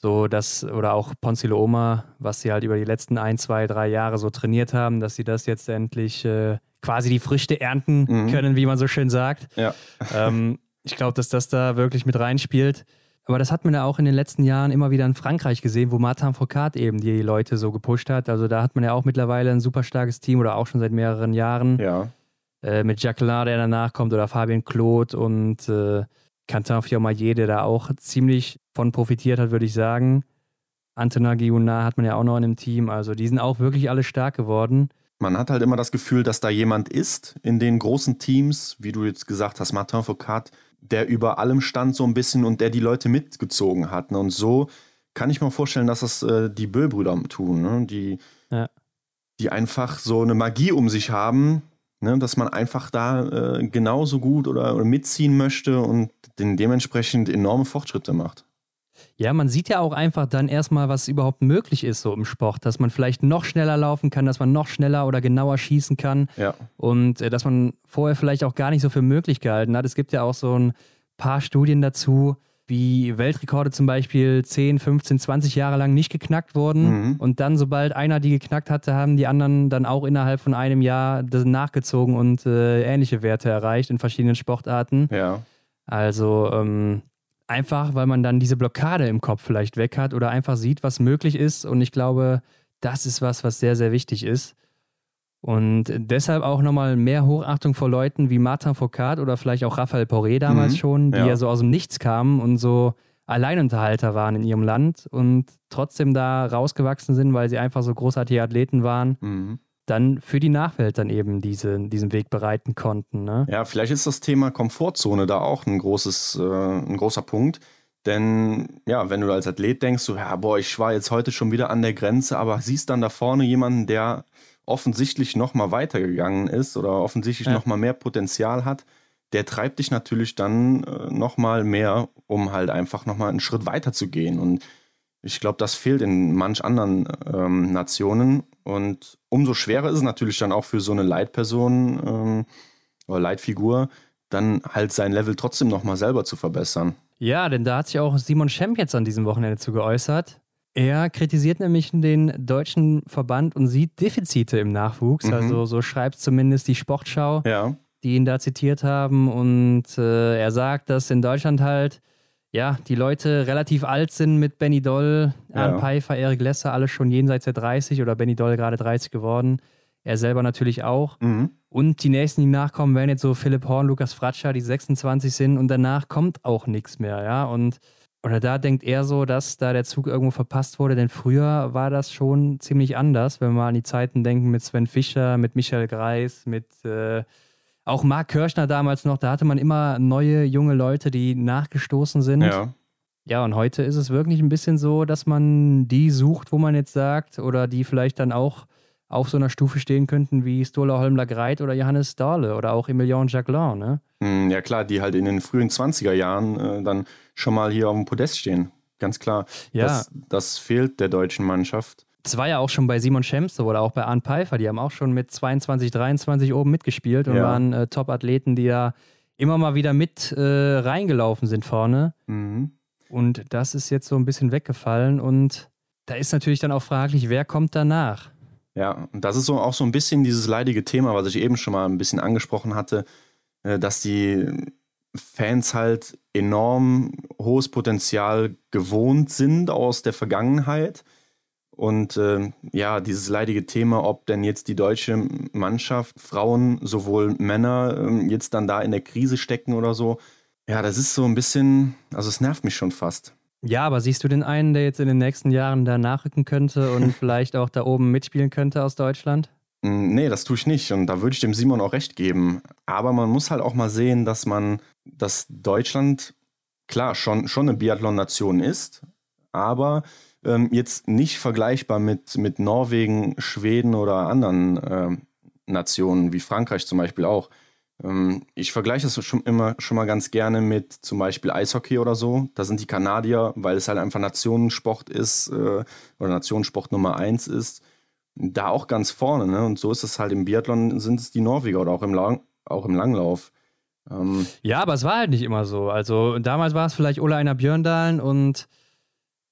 so das, oder auch Ponzilo Oma, was sie halt über die letzten ein, zwei, drei Jahre so trainiert haben, dass sie das jetzt endlich äh, quasi die Früchte ernten Mhm. können, wie man so schön sagt. Ja. ähm, ich glaube, dass das da wirklich mit reinspielt. Aber das hat man ja auch in den letzten Jahren immer wieder in Frankreich gesehen, wo Martin Foucault eben die Leute so gepusht hat. Also da hat man ja auch mittlerweile ein super starkes Team oder auch schon seit mehreren Jahren. Ja. Äh, mit Jacqueline, der danach kommt, oder Fabien Claude und äh, Quentin Fiormaillet, der da auch ziemlich von profitiert hat, würde ich sagen. Antona Guillonard hat man ja auch noch in dem Team. Also die sind auch wirklich alle stark geworden. Man hat halt immer das Gefühl, dass da jemand ist in den großen Teams, wie du jetzt gesagt hast, Martin Foucault, der über allem stand so ein bisschen und der die Leute mitgezogen hat. Ne? Und so kann ich mir vorstellen, dass das äh, die Böll-Brüder tun, ne? die, ja. die einfach so eine Magie um sich haben, ne? dass man einfach da äh, genauso gut oder, oder mitziehen möchte und den dementsprechend enorme Fortschritte macht. Ja, man sieht ja auch einfach dann erstmal, was überhaupt möglich ist so im Sport, dass man vielleicht noch schneller laufen kann, dass man noch schneller oder genauer schießen kann ja. und äh, dass man vorher vielleicht auch gar nicht so für möglich gehalten hat. Es gibt ja auch so ein paar Studien dazu, wie Weltrekorde zum Beispiel 10, 15, 20 Jahre lang nicht geknackt wurden. Mhm. Und dann, sobald einer die geknackt hatte, haben die anderen dann auch innerhalb von einem Jahr nachgezogen und äh, ähnliche Werte erreicht in verschiedenen Sportarten. Ja. Also ähm, einfach, weil man dann diese Blockade im Kopf vielleicht weg hat oder einfach sieht, was möglich ist. Und ich glaube, das ist was, was sehr, sehr wichtig ist. Und deshalb auch nochmal mehr Hochachtung vor Leuten wie Martin Foucault oder vielleicht auch Raphael Poré damals mhm, schon, die ja. ja so aus dem Nichts kamen und so Alleinunterhalter waren in ihrem Land und trotzdem da rausgewachsen sind, weil sie einfach so großartige Athleten waren. Mhm dann für die Nachwelt dann eben diese, diesen Weg bereiten konnten. Ne? Ja, vielleicht ist das Thema Komfortzone da auch ein, großes, äh, ein großer Punkt. Denn ja, wenn du als Athlet denkst, so, ja, boah, ich war jetzt heute schon wieder an der Grenze, aber siehst dann da vorne jemanden, der offensichtlich nochmal weitergegangen ist oder offensichtlich ja. nochmal mehr Potenzial hat, der treibt dich natürlich dann äh, nochmal mehr, um halt einfach nochmal einen Schritt weiter zu gehen. Und ich glaube, das fehlt in manch anderen ähm, Nationen. Und umso schwerer ist es natürlich dann auch für so eine Leitperson ähm, oder Leitfigur, dann halt sein Level trotzdem nochmal selber zu verbessern. Ja, denn da hat sich auch Simon Schemp jetzt an diesem Wochenende zu geäußert. Er kritisiert nämlich den deutschen Verband und sieht Defizite im Nachwuchs. Mhm. Also so schreibt zumindest die Sportschau, ja. die ihn da zitiert haben. Und äh, er sagt, dass in Deutschland halt ja, die Leute relativ alt sind mit Benny Doll, Arne ja. Pfeiffer, Erik Lesser, alle schon jenseits der 30 oder Benny Doll gerade 30 geworden. Er selber natürlich auch. Mhm. Und die nächsten, die nachkommen, werden jetzt so Philipp Horn, Lukas Fratscher, die 26 sind und danach kommt auch nichts mehr, ja. Und oder da denkt er so, dass da der Zug irgendwo verpasst wurde, denn früher war das schon ziemlich anders, wenn wir mal an die Zeiten denken mit Sven Fischer, mit Michael Greis, mit äh, auch Marc Kirschner damals noch, da hatte man immer neue junge Leute, die nachgestoßen sind. Ja. Ja, und heute ist es wirklich ein bisschen so, dass man die sucht, wo man jetzt sagt, oder die vielleicht dann auch auf so einer Stufe stehen könnten wie Stola Holmler Greit oder Johannes Dahle oder auch Emilien Jacquelin, ne? Hm, ja klar, die halt in den frühen 20er Jahren äh, dann schon mal hier auf dem Podest stehen. Ganz klar. Ja. Das, das fehlt der deutschen Mannschaft. Das war ja auch schon bei Simon Schemse oder auch bei Arne Pfeiffer. Die haben auch schon mit 22, 23 oben mitgespielt und ja. waren äh, Top-Athleten, die ja immer mal wieder mit äh, reingelaufen sind vorne. Mhm. Und das ist jetzt so ein bisschen weggefallen und da ist natürlich dann auch fraglich, wer kommt danach? Ja, und das ist so auch so ein bisschen dieses leidige Thema, was ich eben schon mal ein bisschen angesprochen hatte, äh, dass die Fans halt enorm hohes Potenzial gewohnt sind aus der Vergangenheit und äh, ja, dieses leidige Thema, ob denn jetzt die deutsche Mannschaft, Frauen, sowohl Männer, äh, jetzt dann da in der Krise stecken oder so. Ja, das ist so ein bisschen, also es nervt mich schon fast. Ja, aber siehst du den einen, der jetzt in den nächsten Jahren da nachrücken könnte und vielleicht auch da oben mitspielen könnte aus Deutschland? Mm, nee, das tue ich nicht und da würde ich dem Simon auch recht geben. Aber man muss halt auch mal sehen, dass man, dass Deutschland klar schon, schon eine Biathlon-Nation ist, aber ähm, jetzt nicht vergleichbar mit, mit Norwegen, Schweden oder anderen äh, Nationen, wie Frankreich zum Beispiel auch. Ähm, ich vergleiche das schon immer schon mal ganz gerne mit zum Beispiel Eishockey oder so. Da sind die Kanadier, weil es halt einfach Nationensport ist äh, oder Nationensport Nummer eins ist, da auch ganz vorne. Ne? Und so ist es halt im Biathlon, sind es die Norweger oder auch im, Lang auch im Langlauf. Ähm, ja, aber es war halt nicht immer so. Also damals war es vielleicht Ola Einer Björndalen und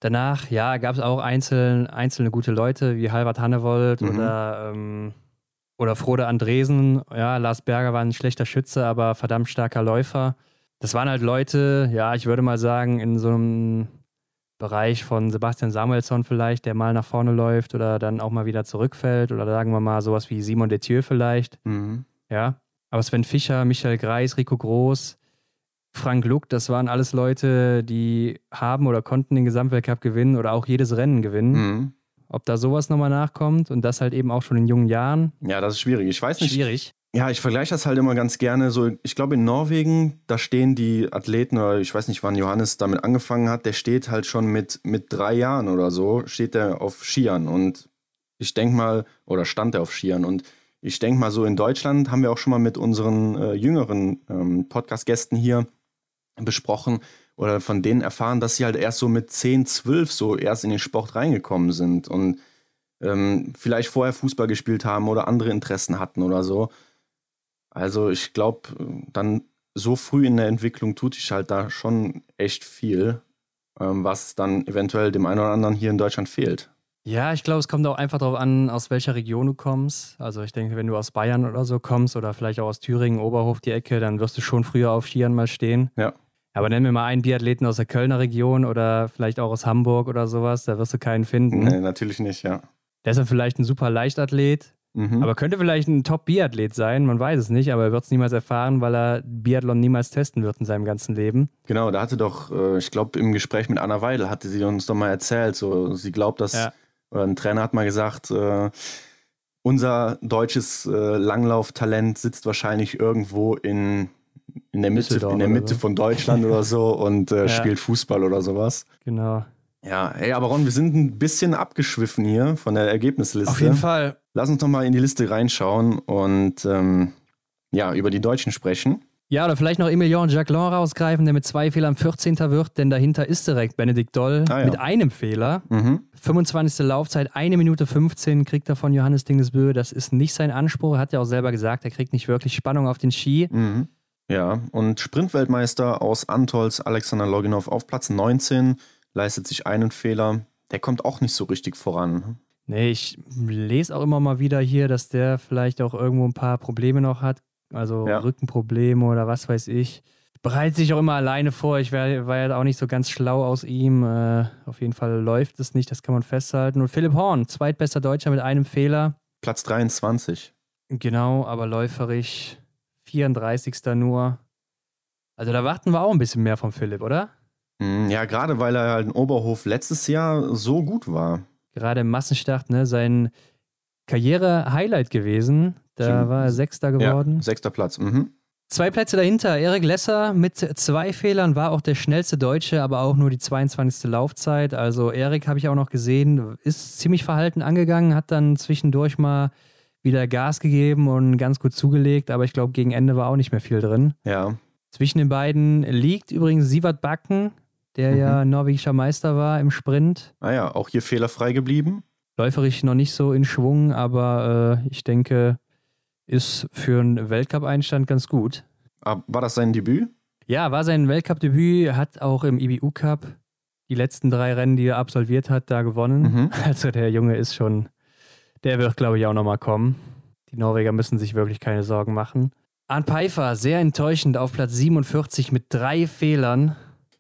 Danach, ja, gab es auch einzeln, einzelne gute Leute wie Halvard Hannewold mhm. oder, ähm, oder Frode Andresen. Ja, Lars Berger war ein schlechter Schütze, aber verdammt starker Läufer. das waren halt Leute, ja, ich würde mal sagen, in so einem Bereich von Sebastian Samuelsson vielleicht, der mal nach vorne läuft oder dann auch mal wieder zurückfällt oder sagen wir mal sowas wie Simon Detieu vielleicht. Mhm. Ja, aber Sven Fischer, Michael Greis, Rico Groß, Frank Luck, das waren alles Leute, die haben oder konnten den Gesamtweltcup gewinnen oder auch jedes Rennen gewinnen. Mhm. Ob da sowas nochmal nachkommt und das halt eben auch schon in jungen Jahren. Ja, das ist schwierig. Ich weiß nicht. Schwierig. Ja, ich vergleiche das halt immer ganz gerne. So, ich glaube, in Norwegen, da stehen die Athleten, oder ich weiß nicht, wann Johannes damit angefangen hat, der steht halt schon mit, mit drei Jahren oder so, steht er auf Skiern. Und ich denke mal, oder stand er auf Skiern. Und ich denke mal, so in Deutschland haben wir auch schon mal mit unseren äh, jüngeren ähm, Podcast-Gästen hier besprochen oder von denen erfahren, dass sie halt erst so mit 10, 12 so erst in den Sport reingekommen sind und ähm, vielleicht vorher Fußball gespielt haben oder andere Interessen hatten oder so. Also ich glaube, dann so früh in der Entwicklung tut sich halt da schon echt viel, ähm, was dann eventuell dem einen oder anderen hier in Deutschland fehlt. Ja, ich glaube, es kommt auch einfach darauf an, aus welcher Region du kommst. Also ich denke, wenn du aus Bayern oder so kommst oder vielleicht auch aus Thüringen, Oberhof, die Ecke, dann wirst du schon früher auf Skiern mal stehen. Ja. Aber nenn mir mal einen Biathleten aus der Kölner Region oder vielleicht auch aus Hamburg oder sowas, da wirst du keinen finden. Nee, natürlich nicht, ja. Der ist dann vielleicht ein super Leichtathlet, Mhm. Aber könnte vielleicht ein Top-Biathlet sein, man weiß es nicht, aber er wird es niemals erfahren, weil er Biathlon niemals testen wird in seinem ganzen Leben. Genau, da hatte doch, äh, ich glaube, im Gespräch mit Anna Weidel hatte sie uns doch mal erzählt, so sie glaubt, dass ja. ein Trainer hat mal gesagt, äh, unser deutsches äh, Langlauftalent sitzt wahrscheinlich irgendwo in, in der Mitte, in der Mitte so. von Deutschland oder so und äh, ja. spielt Fußball oder sowas. Genau. Ja, ey, aber Ron, wir sind ein bisschen abgeschwiffen hier von der Ergebnisliste. Auf jeden Fall. Lass uns doch mal in die Liste reinschauen und ähm, ja, über die Deutschen sprechen. Ja, oder vielleicht noch Emilien Jacquelin rausgreifen, der mit zwei Fehlern 14. wird, denn dahinter ist direkt Benedikt Doll ah, ja. mit einem Fehler. Mhm. 25. Laufzeit, 1 Minute 15 kriegt er von Johannes Dingesbö. Das ist nicht sein Anspruch. Er hat ja auch selber gesagt, er kriegt nicht wirklich Spannung auf den Ski. Mhm. Ja, und Sprintweltmeister aus Antols Alexander Loginov auf Platz 19 leistet sich einen Fehler. Der kommt auch nicht so richtig voran. Nee, ich lese auch immer mal wieder hier, dass der vielleicht auch irgendwo ein paar Probleme noch hat. Also ja. Rückenprobleme oder was weiß ich. Bereitet sich auch immer alleine vor. Ich war, war ja auch nicht so ganz schlau aus ihm. Äh, auf jeden Fall läuft es nicht, das kann man festhalten. Und Philipp Horn, zweitbester Deutscher mit einem Fehler. Platz 23. Genau, aber läuferig 34. nur. Also da warten wir auch ein bisschen mehr von Philipp, oder? Hm, ja, gerade weil er halt in Oberhof letztes Jahr so gut war. Gerade im Massenstart, ne, sein Karriere-Highlight gewesen. Da Stimmt. war er Sechster geworden. Ja, sechster Platz. Mhm. Zwei Plätze dahinter. Erik Lesser mit zwei Fehlern war auch der schnellste Deutsche, aber auch nur die 22. Laufzeit. Also Erik habe ich auch noch gesehen, ist ziemlich verhalten angegangen, hat dann zwischendurch mal wieder Gas gegeben und ganz gut zugelegt, aber ich glaube, gegen Ende war auch nicht mehr viel drin. Ja. Zwischen den beiden liegt übrigens Sievert Backen der mhm. ja norwegischer Meister war im Sprint. Ah ja, auch hier fehlerfrei geblieben. Läuferisch noch nicht so in Schwung, aber äh, ich denke, ist für einen Weltcup-Einstand ganz gut. War das sein Debüt? Ja, war sein Weltcup-Debüt, hat auch im IBU-Cup die letzten drei Rennen, die er absolviert hat, da gewonnen. Mhm. Also der Junge ist schon, der wird, glaube ich, auch nochmal kommen. Die Norweger müssen sich wirklich keine Sorgen machen. Arndt Pfeiffer, sehr enttäuschend auf Platz 47 mit drei Fehlern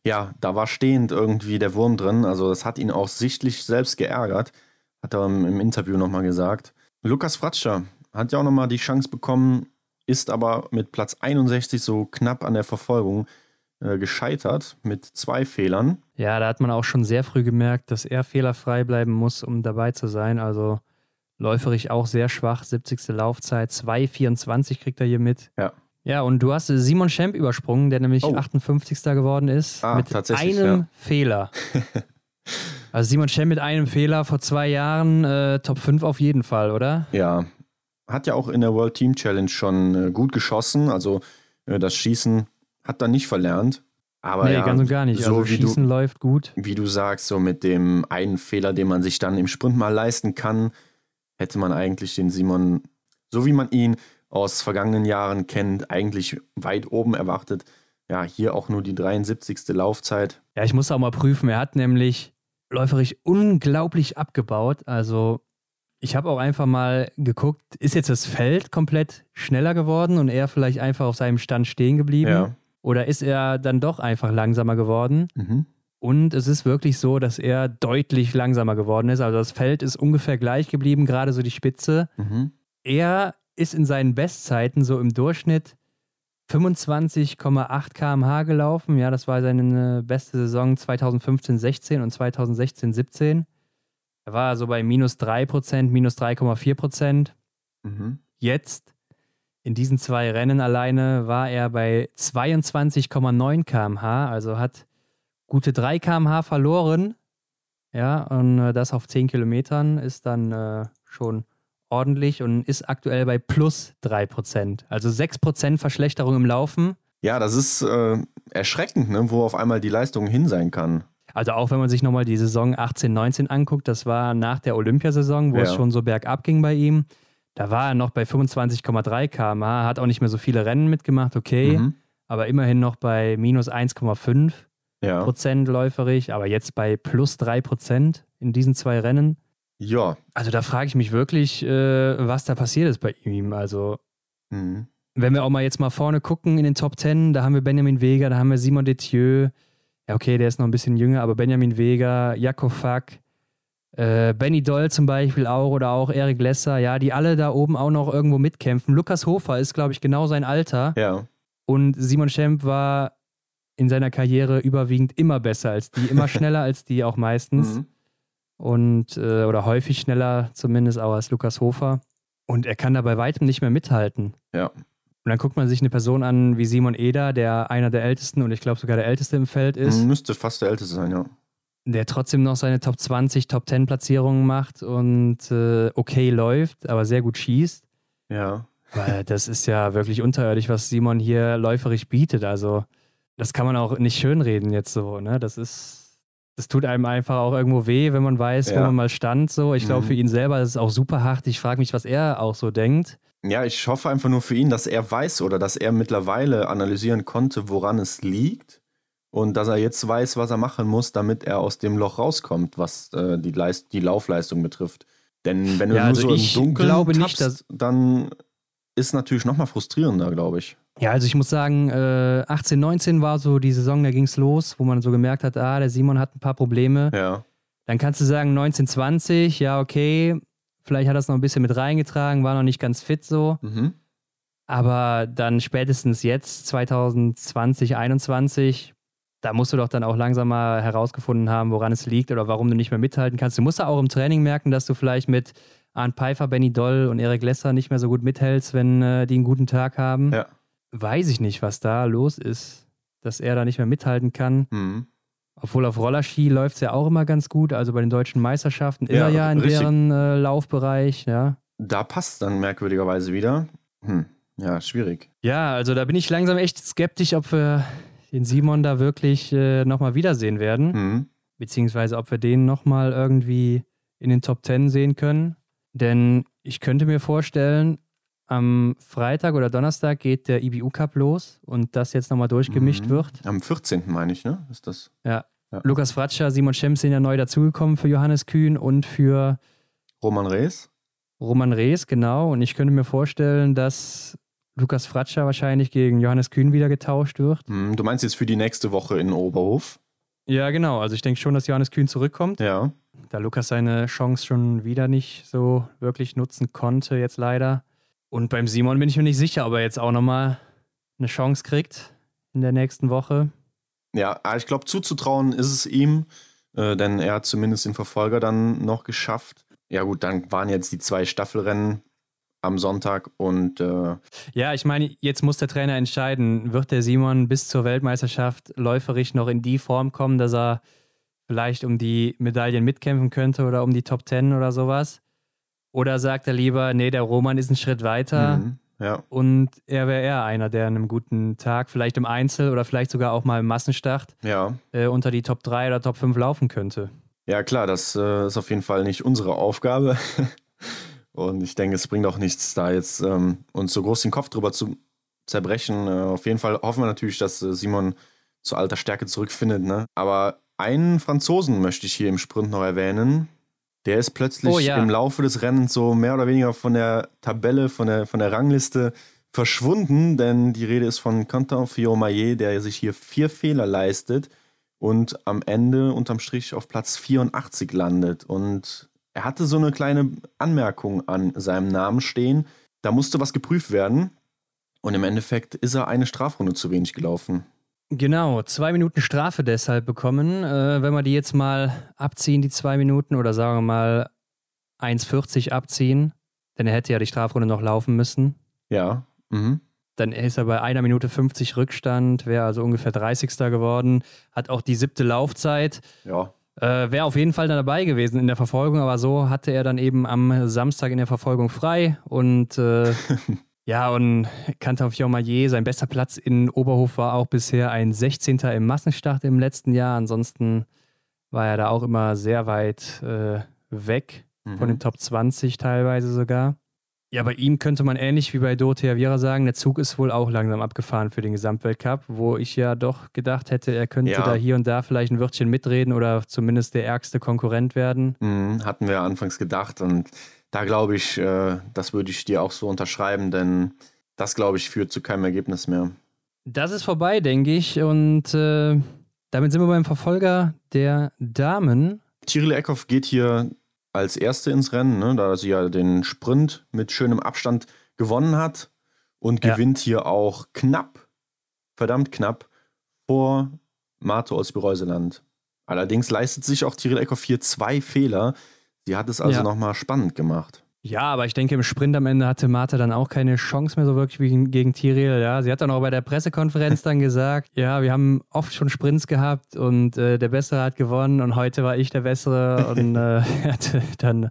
ja, da war stehend irgendwie der Wurm drin. Also das hat ihn auch sichtlich selbst geärgert, hat er im Interview nochmal gesagt. Lukas Fratscher hat ja auch nochmal die Chance bekommen, ist aber mit Platz 61 so knapp an der Verfolgung äh, gescheitert mit zwei Fehlern. Ja, da hat man auch schon sehr früh gemerkt, dass er fehlerfrei bleiben muss, um dabei zu sein. Also läuferig auch sehr schwach, 70. Laufzeit, 2,24 kriegt er hier mit. Ja. Ja, und du hast Simon Schemp übersprungen, der nämlich oh. 58. geworden ist. Ah, mit einem ja. Fehler. also Simon Schemp mit einem Fehler vor zwei Jahren, äh, Top 5 auf jeden Fall, oder? Ja. Hat ja auch in der World Team Challenge schon äh, gut geschossen. Also äh, das Schießen hat er nicht verlernt. Aber nee, ja, ganz und gar nicht. So also Schießen du, läuft gut. Wie du sagst, so mit dem einen Fehler, den man sich dann im Sprint mal leisten kann, hätte man eigentlich den Simon, so wie man ihn aus vergangenen Jahren kennt, eigentlich weit oben erwartet. Ja, hier auch nur die 73. Laufzeit. Ja, ich muss auch mal prüfen. Er hat nämlich läuferisch unglaublich abgebaut. Also ich habe auch einfach mal geguckt, ist jetzt das Feld komplett schneller geworden und er vielleicht einfach auf seinem Stand stehen geblieben? Ja. Oder ist er dann doch einfach langsamer geworden? Mhm. Und es ist wirklich so, dass er deutlich langsamer geworden ist. Also das Feld ist ungefähr gleich geblieben, gerade so die Spitze. Mhm. Er ist in seinen Bestzeiten so im Durchschnitt 25,8 km/h gelaufen. Ja, das war seine beste Saison 2015-16 und 2016-17. Er war so bei minus 3%, minus 3,4%. Mhm. Jetzt, in diesen zwei Rennen alleine, war er bei 22,9 km/h, also hat gute 3 km/h verloren. Ja, und äh, das auf 10 Kilometern ist dann äh, schon ordentlich und ist aktuell bei plus 3%. Also 6% Verschlechterung im Laufen. Ja, das ist äh, erschreckend, ne? wo auf einmal die Leistung hin sein kann. Also auch wenn man sich nochmal die Saison 18, 19 anguckt, das war nach der Olympiasaison, wo Ja. es schon so bergab ging bei ihm. Da war er noch bei 25,3 km/h, hat auch nicht mehr so viele Rennen mitgemacht, okay, Mhm. aber immerhin noch bei minus 1,5 Ja. Prozent läuferig, aber jetzt bei plus 3 Prozent in diesen zwei Rennen. ja. Also da frage ich mich wirklich, äh, was da passiert ist bei ihm. Also Mhm. wenn wir auch mal jetzt mal vorne gucken in den Top 10, da haben wir Benjamin Vega, da haben wir Simon Detieu. Ja, okay, der ist noch ein bisschen jünger, aber Benjamin Vega, Jakob Fack, äh, Benny Doll zum Beispiel auch oder auch Erik Lesser, ja, die alle da oben auch noch irgendwo mitkämpfen. Lukas Hofer ist, glaube ich, genau sein Alter. Ja. Und Simon Schemp war in seiner Karriere überwiegend immer besser als die, immer schneller als die auch meistens. Mhm. Und, äh, oder häufig schneller zumindest auch als Lukas Hofer. Und er kann da bei weitem nicht mehr mithalten. Ja. Und dann guckt man sich eine Person an wie Simon Eder, der einer der ältesten und ich glaube sogar der älteste im Feld ist, Müsste fast der Älteste sein, ja. der trotzdem noch seine Top 20, Top 10 Platzierungen macht und äh, okay läuft, aber sehr gut schießt. Ja. Weil das ist ja wirklich unterirdisch, was Simon hier läuferisch bietet. Also, das kann man auch nicht schönreden jetzt so, ne? Das ist, das tut einem einfach auch irgendwo weh, wenn man weiß, wo Ja. man mal stand. So, ich glaube, Mhm. für ihn selber ist es auch super hart. Ich frage mich, was er auch so denkt. Ja, ich hoffe einfach nur für ihn, dass er weiß oder dass er mittlerweile analysieren konnte, woran es liegt und dass er jetzt weiß, was er machen muss, damit er aus dem Loch rauskommt, was äh, die, Leist die Laufleistung betrifft. Denn wenn du Ja, nur also so im Dunkeln glaube nicht, tappst, dass- dann ist natürlich nochmal frustrierender, glaube ich. Ja, also ich muss sagen, äh, 18, 19 war so die Saison, da ging es los, wo man so gemerkt hat, ah, der Simon hat ein paar Probleme. Ja. Dann kannst du sagen, 19, 20, ja, okay, vielleicht hat er es noch ein bisschen mit reingetragen, war noch nicht ganz fit so. Mhm. Aber dann spätestens jetzt, 2020, 2021, da musst du doch dann auch langsam mal herausgefunden haben, woran es liegt oder warum du nicht mehr mithalten kannst. Du musst ja auch im Training merken, dass du vielleicht mit Arndt Pfeiffer, Benny Doll und Erik Lesser nicht mehr so gut mithältst, wenn äh, die einen guten Tag haben. Ja. Weiß ich nicht, was da los ist, dass er da nicht mehr mithalten kann. Mhm. Obwohl auf Rollerski läuft es ja auch immer ganz gut. Also bei den deutschen Meisterschaften ist Ja, er ja in richtig. deren äh, Laufbereich, ja. Da passt dann merkwürdigerweise wieder. Hm. Ja, schwierig. Ja, also da bin ich langsam echt skeptisch, ob wir den Simon da wirklich äh, nochmal wiedersehen werden. Mhm. Beziehungsweise ob wir den nochmal irgendwie in den Top 10 sehen können. Denn ich könnte mir vorstellen, am Freitag oder Donnerstag geht der IBU Cup los und das jetzt nochmal durchgemischt Mhm. wird. Am 14. meine ich, ne? Ist das? Ja. Lukas Fratscher, Simon Schems sind ja neu dazugekommen für Johannes Kühn und für Roman Rees? Roman Rees, genau. Und ich könnte mir vorstellen, dass Lukas Fratscher wahrscheinlich gegen Johannes Kühn wieder getauscht wird. Hm, du meinst jetzt für die nächste Woche in Oberhof? Ja, genau. Also ich denke schon, dass Johannes Kühn zurückkommt. Ja. Da Lukas seine Chance schon wieder nicht so wirklich nutzen konnte, jetzt leider. Und beim Simon bin ich mir nicht sicher, ob er jetzt auch nochmal eine Chance kriegt in der nächsten Woche. Ja, aber ich glaube, zuzutrauen ist es ihm, äh, denn er hat zumindest den Verfolger dann noch geschafft. Ja, gut, dann waren jetzt die zwei Staffelrennen am Sonntag und äh, Ja, ich meine, jetzt muss der Trainer entscheiden, wird der Simon bis zur Weltmeisterschaft läuferisch noch in die Form kommen, dass er vielleicht um die Medaillen mitkämpfen könnte oder um die Top Ten oder sowas? Oder sagt er lieber, nee, der Roman ist einen Schritt weiter mhm, ja, und er wäre eher einer, der an einem guten Tag, vielleicht im Einzel oder vielleicht sogar auch mal im Massenstart, ja. äh, unter die Top 3 oder Top 5 laufen könnte. Ja, klar, das äh, ist auf jeden Fall nicht unsere Aufgabe. und ich denke, es bringt auch nichts, da jetzt ähm, uns so groß den Kopf drüber zu zerbrechen. Äh, auf jeden Fall hoffen wir natürlich, dass äh, Simon zu alter Stärke zurückfindet. Ne? Aber einen Franzosen möchte ich hier im Sprint noch erwähnen. Der ist plötzlich Oh ja. im Laufe des Rennens so mehr oder weniger von der Tabelle, von der, von der Rangliste verschwunden, denn die Rede ist von Quentin Fillon-Maillet, der sich hier vier Fehler leistet und am Ende unterm Strich auf Platz 84 landet. Und er hatte so eine kleine Anmerkung an seinem Namen stehen. Da musste was geprüft werden. Und im Endeffekt ist er eine Strafrunde zu wenig gelaufen. Genau, zwei Minuten Strafe deshalb bekommen. Äh, wenn wir die jetzt mal abziehen, die zwei Minuten, oder sagen wir mal 1,40 abziehen, denn er hätte ja die Strafrunde noch laufen müssen. Ja. Mhm. Dann ist er bei einer Minute 50 Rückstand, wäre also ungefähr 30. geworden, hat auch die siebte Laufzeit. Ja. Äh, wäre auf jeden Fall dann dabei gewesen in der Verfolgung, aber so hatte er dann eben am Samstag in der Verfolgung frei und äh, ja, und Kanton Fiormaillet, sein bester Platz in Oberhof war auch bisher ein 16. im Massenstart im letzten Jahr. Ansonsten war er da auch immer sehr weit äh, weg mhm. von den Top 20 teilweise sogar. Ja, bei ihm könnte man ähnlich wie bei Dorothea Viera sagen, der Zug ist wohl auch langsam abgefahren für den Gesamtweltcup, wo ich ja doch gedacht hätte, er könnte ja. da hier und da vielleicht ein Wörtchen mitreden oder zumindest der ärgste Konkurrent werden. Mhm, hatten wir anfangs gedacht und da glaube ich, äh, das würde ich dir auch so unterschreiben, denn das, glaube ich, führt zu keinem Ergebnis mehr. Das ist vorbei, denke ich und äh, damit sind wir beim Verfolger der Damen. Tiril Eckhoff geht hier als Erste ins Rennen, ne, da sie ja den Sprint mit schönem Abstand gewonnen hat und ja. gewinnt hier auch knapp, verdammt knapp, vor Marte aus Bereuseland. Allerdings leistet sich auch Tiril Eckhoff hier zwei Fehler. Sie hat es also ja. nochmal spannend gemacht. Ja, aber ich denke, im Sprint am Ende hatte Martha dann auch keine Chance mehr so wirklich gegen, gegen Tyrell. Ja, sie hat dann auch bei der Pressekonferenz dann gesagt, ja, wir haben oft schon Sprints gehabt und äh, der Bessere hat gewonnen und heute war ich der Bessere und äh, hat dann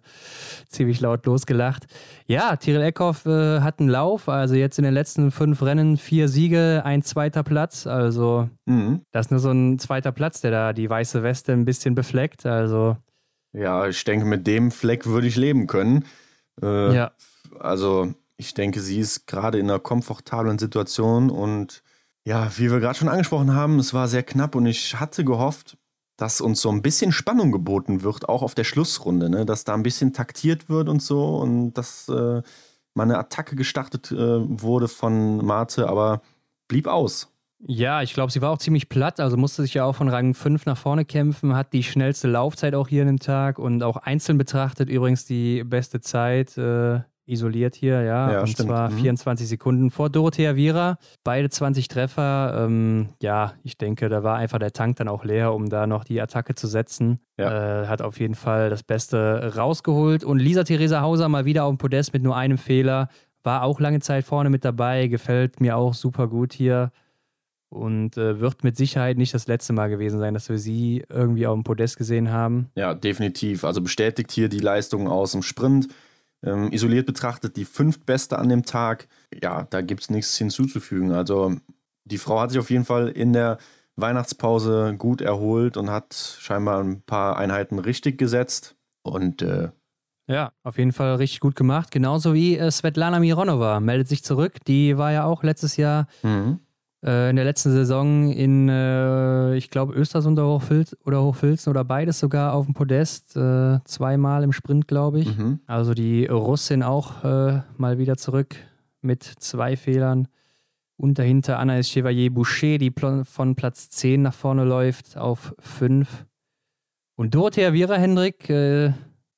ziemlich laut losgelacht. Ja, Tyrell Eckhoff äh, hat einen Lauf, also jetzt in den letzten fünf Rennen vier Siege, ein zweiter Platz. Also mhm. das ist nur so ein zweiter Platz, der da die weiße Weste ein bisschen befleckt. Also ja, ich denke, mit dem Fleck würde ich leben können. Äh, ja. Also ich denke, sie ist gerade in einer komfortablen Situation und ja, wie wir gerade schon angesprochen haben, es war sehr knapp und ich hatte gehofft, dass uns so ein bisschen Spannung geboten wird, auch auf der Schlussrunde, ne? dass da ein bisschen taktiert wird und so und dass äh, mal eine Attacke gestartet äh, wurde von Marte, aber blieb aus. Ja, ich glaube, sie war auch ziemlich platt, also musste sich ja auch von Rang 5 nach vorne kämpfen, hat die schnellste Laufzeit auch hier in den Tag und auch einzeln betrachtet übrigens die beste Zeit. Äh, isoliert hier, ja. ja und stimmt. zwar mhm. 24 Sekunden vor Dorothea Viera. Beide 20 Treffer. Ähm, ja, ich denke, da war einfach der Tank dann auch leer, um da noch die Attacke zu setzen. Ja. Äh, hat auf jeden Fall das Beste rausgeholt. Und Lisa Theresa Hauser mal wieder auf dem Podest mit nur einem Fehler. War auch lange Zeit vorne mit dabei. Gefällt mir auch super gut hier und äh, wird mit Sicherheit nicht das letzte Mal gewesen sein, dass wir sie irgendwie auf dem Podest gesehen haben. Ja, definitiv. Also bestätigt hier die Leistung aus dem Sprint. Ähm, isoliert betrachtet die fünftbeste an dem Tag. Ja, da gibt es nichts hinzuzufügen. Also die Frau hat sich auf jeden Fall in der Weihnachtspause gut erholt und hat scheinbar ein paar Einheiten richtig gesetzt. Und äh, ja, auf jeden Fall richtig gut gemacht. Genauso wie äh, Svetlana Mironova meldet sich zurück. Die war ja auch letztes Jahr mhm äh, in der letzten Saison in, äh, ich glaube, Östersund oder, Hochfilz, oder Hochfilzen oder beides sogar auf dem Podest. Äh, zweimal im Sprint, glaube ich. Mhm. Also die Russin auch äh, mal wieder zurück mit zwei Fehlern. Und dahinter Anaïs Chevalier-Boucher, die von Platz 10 nach vorne läuft auf 5. Und Dorothea Viera Hendrik, äh,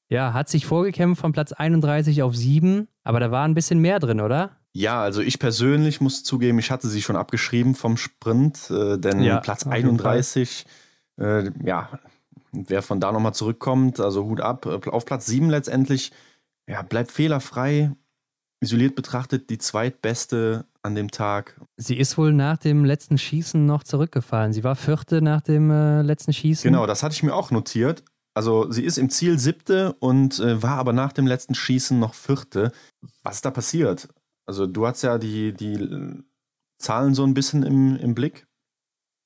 ja, hat sich vorgekämpft von Platz 31 auf 7. Aber da war ein bisschen mehr drin, oder? Ja, also ich persönlich muss zugeben, ich hatte sie schon abgeschrieben vom Sprint, äh, denn ja, Platz 31, äh, ja, wer von da nochmal zurückkommt, also Hut ab, äh, auf Platz 7 letztendlich, ja, bleibt fehlerfrei, isoliert betrachtet die zweitbeste an dem Tag. Sie ist wohl nach dem letzten Schießen noch zurückgefallen. Sie war vierte nach dem äh, letzten Schießen. Genau, das hatte ich mir auch notiert. Also sie ist im Ziel siebte und äh, war aber nach dem letzten Schießen noch vierte. Was ist da passiert? Also du hast ja die, die Zahlen so ein bisschen im, im Blick.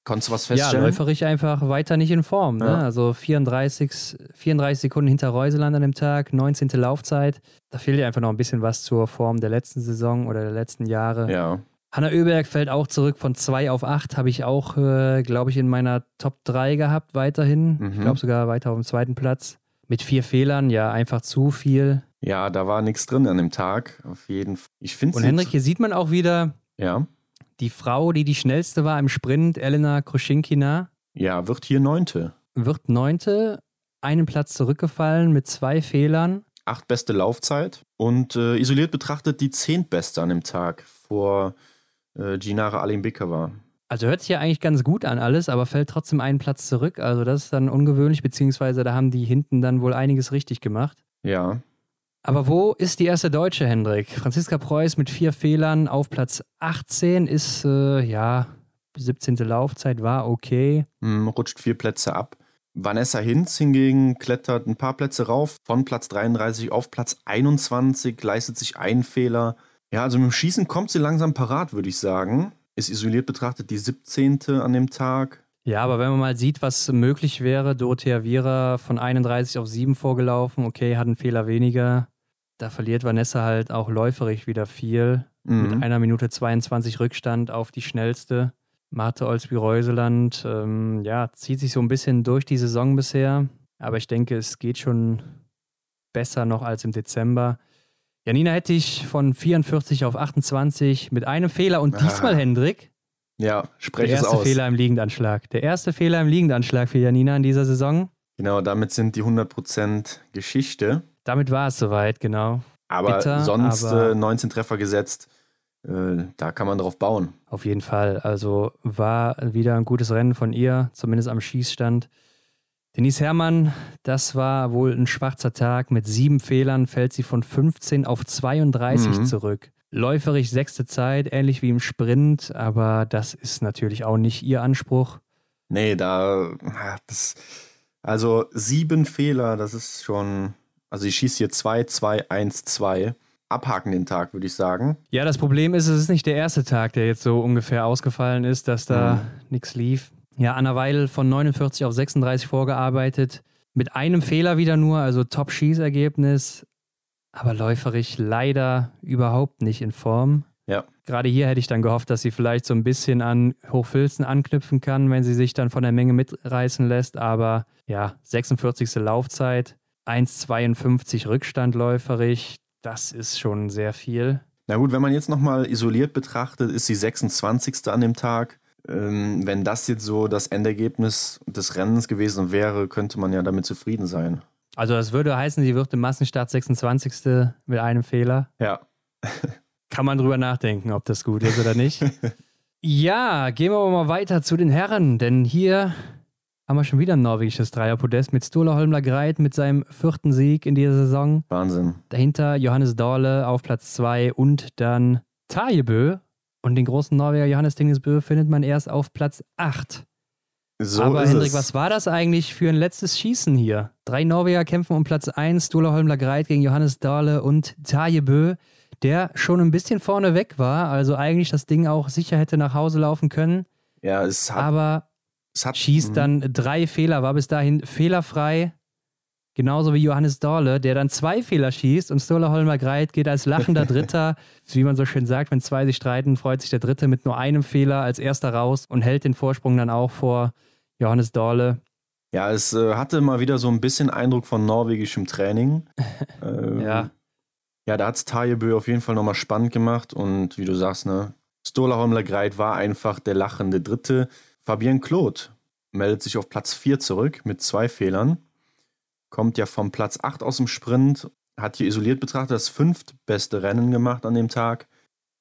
Konntest du was feststellen? Ja, läuferig einfach weiter nicht in Form. Ne? Ja. Also 34, 34 Sekunden hinter Reuseland an dem Tag, 19. Laufzeit. Da fehlt ja einfach noch ein bisschen was zur Form der letzten Saison oder der letzten Jahre. Ja. Hanna Oeberg fällt auch zurück von 2 auf 8. Habe ich auch, äh, glaube ich, in meiner Top 3 gehabt weiterhin. Mhm. Ich glaube sogar weiter auf dem zweiten Platz. Mit vier Fehlern, ja, einfach zu viel. Ja, da war nichts drin an dem Tag. Auf jeden Fall. Ich finde Und Hendrik, hier sieht man auch wieder ja. die Frau, die die schnellste war im Sprint, Elena Kruschinkina. Ja, wird hier Neunte. Wird Neunte, einen Platz zurückgefallen mit zwei Fehlern. Acht beste Laufzeit und äh, isoliert betrachtet die zehntbeste an dem Tag vor äh, Ginara Alimbekova. Also hört sich ja eigentlich ganz gut an alles, aber fällt trotzdem einen Platz zurück. Also das ist dann ungewöhnlich, beziehungsweise da haben die hinten dann wohl einiges richtig gemacht. Ja. Aber wo ist die erste Deutsche, Hendrik? Franziska Preuß mit vier Fehlern auf Platz 18 ist, äh, ja, 17. Laufzeit war okay. Hm, rutscht vier Plätze ab. Vanessa Hinz hingegen klettert ein paar Plätze rauf, von Platz 33 auf Platz 21, leistet sich einen Fehler. Ja, also mit dem Schießen kommt sie langsam parat, würde ich sagen. Ist isoliert betrachtet die 17. an dem Tag. Ja, aber wenn man mal sieht, was möglich wäre, Dorothea Viera von 31 auf 7 vorgelaufen, okay, hat einen Fehler weniger. Da verliert Vanessa halt auch läuferig wieder viel. Mhm. Mit einer Minute 22 Rückstand auf die schnellste. Marte Olsby-Reuseland, ähm, ja, zieht sich so ein bisschen durch die Saison bisher. Aber ich denke, es geht schon besser noch als im Dezember. Janina hätte ich von 44 auf 28 mit einem Fehler und diesmal, ah. Hendrik. Ja, spreche es aus. Der erste Fehler im Liegendanschlag. Der erste Fehler im Liegendanschlag für Janina in dieser Saison. Genau, damit sind die 100% Geschichte. Damit war es soweit, genau. Aber Bitter, sonst aber äh, 19 Treffer gesetzt. Äh, da kann man drauf bauen. Auf jeden Fall. Also war wieder ein gutes Rennen von ihr, zumindest am Schießstand. Denise Herrmann, das war wohl ein schwarzer Tag. Mit sieben Fehlern fällt sie von 15 auf 32 mhm. zurück. Läuferig sechste Zeit, ähnlich wie im Sprint, aber das ist natürlich auch nicht ihr Anspruch. Nee, da, das, also sieben Fehler, das ist schon, also ich schieße hier 2, 2, 1, 2. Abhaken den Tag, würde ich sagen. Ja, das Problem ist, es ist nicht der erste Tag, der jetzt so ungefähr ausgefallen ist, dass da mhm. nichts lief. Ja, Anna Weil von 49 auf 36 vorgearbeitet. Mit einem Fehler wieder nur, also Top-Schießergebnis. Aber läuferig leider überhaupt nicht in Form. Ja. Gerade hier hätte ich dann gehofft, dass sie vielleicht so ein bisschen an Hochfilzen anknüpfen kann, wenn sie sich dann von der Menge mitreißen lässt. Aber ja, 46. Laufzeit, 1,52 Rückstand läuferig, das ist schon sehr viel. Na gut, wenn man jetzt nochmal isoliert betrachtet, ist sie 26. an dem Tag. Ähm, wenn das jetzt so das Endergebnis des Rennens gewesen wäre, könnte man ja damit zufrieden sein. Also das würde heißen, sie wird im Massenstart 26. mit einem Fehler. Ja. Kann man drüber nachdenken, ob das gut ist oder nicht. ja, gehen wir aber mal weiter zu den Herren, denn hier haben wir schon wieder ein norwegisches Dreierpodest mit Sturla Holmler Greit mit seinem vierten Sieg in dieser Saison. Wahnsinn. Dahinter Johannes Dorle auf Platz 2 und dann Tajebö und den großen Norweger Johannes Tingesbö findet man erst auf Platz 8. So Aber Hendrik, es. was war das eigentlich für ein letztes Schießen hier? Drei Norweger kämpfen um Platz 1, Stula Holmler Greit gegen Johannes Dahle und Tajebö, der schon ein bisschen vorne weg war, also eigentlich das Ding auch sicher hätte nach Hause laufen können. Ja, es hat. Aber hat, schießt mhm. dann drei Fehler, war bis dahin fehlerfrei. Genauso wie Johannes Dorle, der dann zwei Fehler schießt und Stola Holmer Greit geht als lachender Dritter. wie man so schön sagt, wenn zwei sich streiten, freut sich der Dritte mit nur einem Fehler als erster raus und hält den Vorsprung dann auch vor Johannes Dorle. Ja, es äh, hatte mal wieder so ein bisschen Eindruck von norwegischem Training. ähm, ja. Ja, da hat es Tajebö auf jeden Fall nochmal spannend gemacht und wie du sagst, ne, Stola Holmler Greit war einfach der lachende Dritte. Fabian Claude meldet sich auf Platz 4 zurück mit zwei Fehlern kommt ja vom Platz 8 aus dem Sprint, hat hier isoliert betrachtet das fünftbeste Rennen gemacht an dem Tag.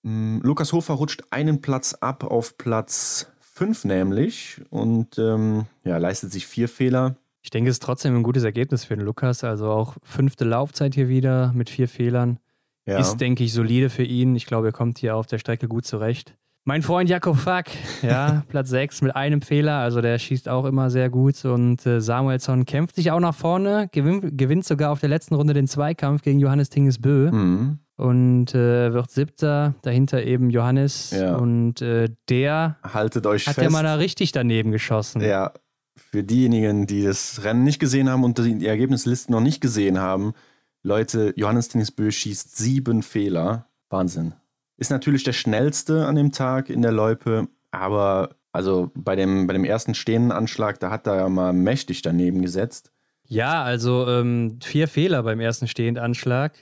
Hm, Lukas Hofer rutscht einen Platz ab auf Platz 5 nämlich und ähm, ja, leistet sich vier Fehler. Ich denke, es ist trotzdem ein gutes Ergebnis für den Lukas. Also auch fünfte Laufzeit hier wieder mit vier Fehlern. Ja. Ist, denke ich, solide für ihn. Ich glaube, er kommt hier auf der Strecke gut zurecht. Mein Freund Jakob Fack, ja, Platz 6 mit einem Fehler, also der schießt auch immer sehr gut und äh, Samuelsson kämpft sich auch nach vorne, gewinnt, gewinnt sogar auf der letzten Runde den Zweikampf gegen Johannes Tingesbö mhm. und äh, wird Siebter, dahinter eben Johannes ja. und äh, der Haltet euch hat fest. ja mal da richtig daneben geschossen. Ja, für diejenigen, die das Rennen nicht gesehen haben und die Ergebnislisten noch nicht gesehen haben, Leute, Johannes Tingesbö schießt sieben Fehler. Wahnsinn. Ist natürlich der schnellste an dem Tag in der Loipe, aber also bei dem, bei dem ersten stehenden Anschlag, da hat er ja mal mächtig daneben gesetzt. Ja, also ähm, vier Fehler beim ersten Stehendanschlag.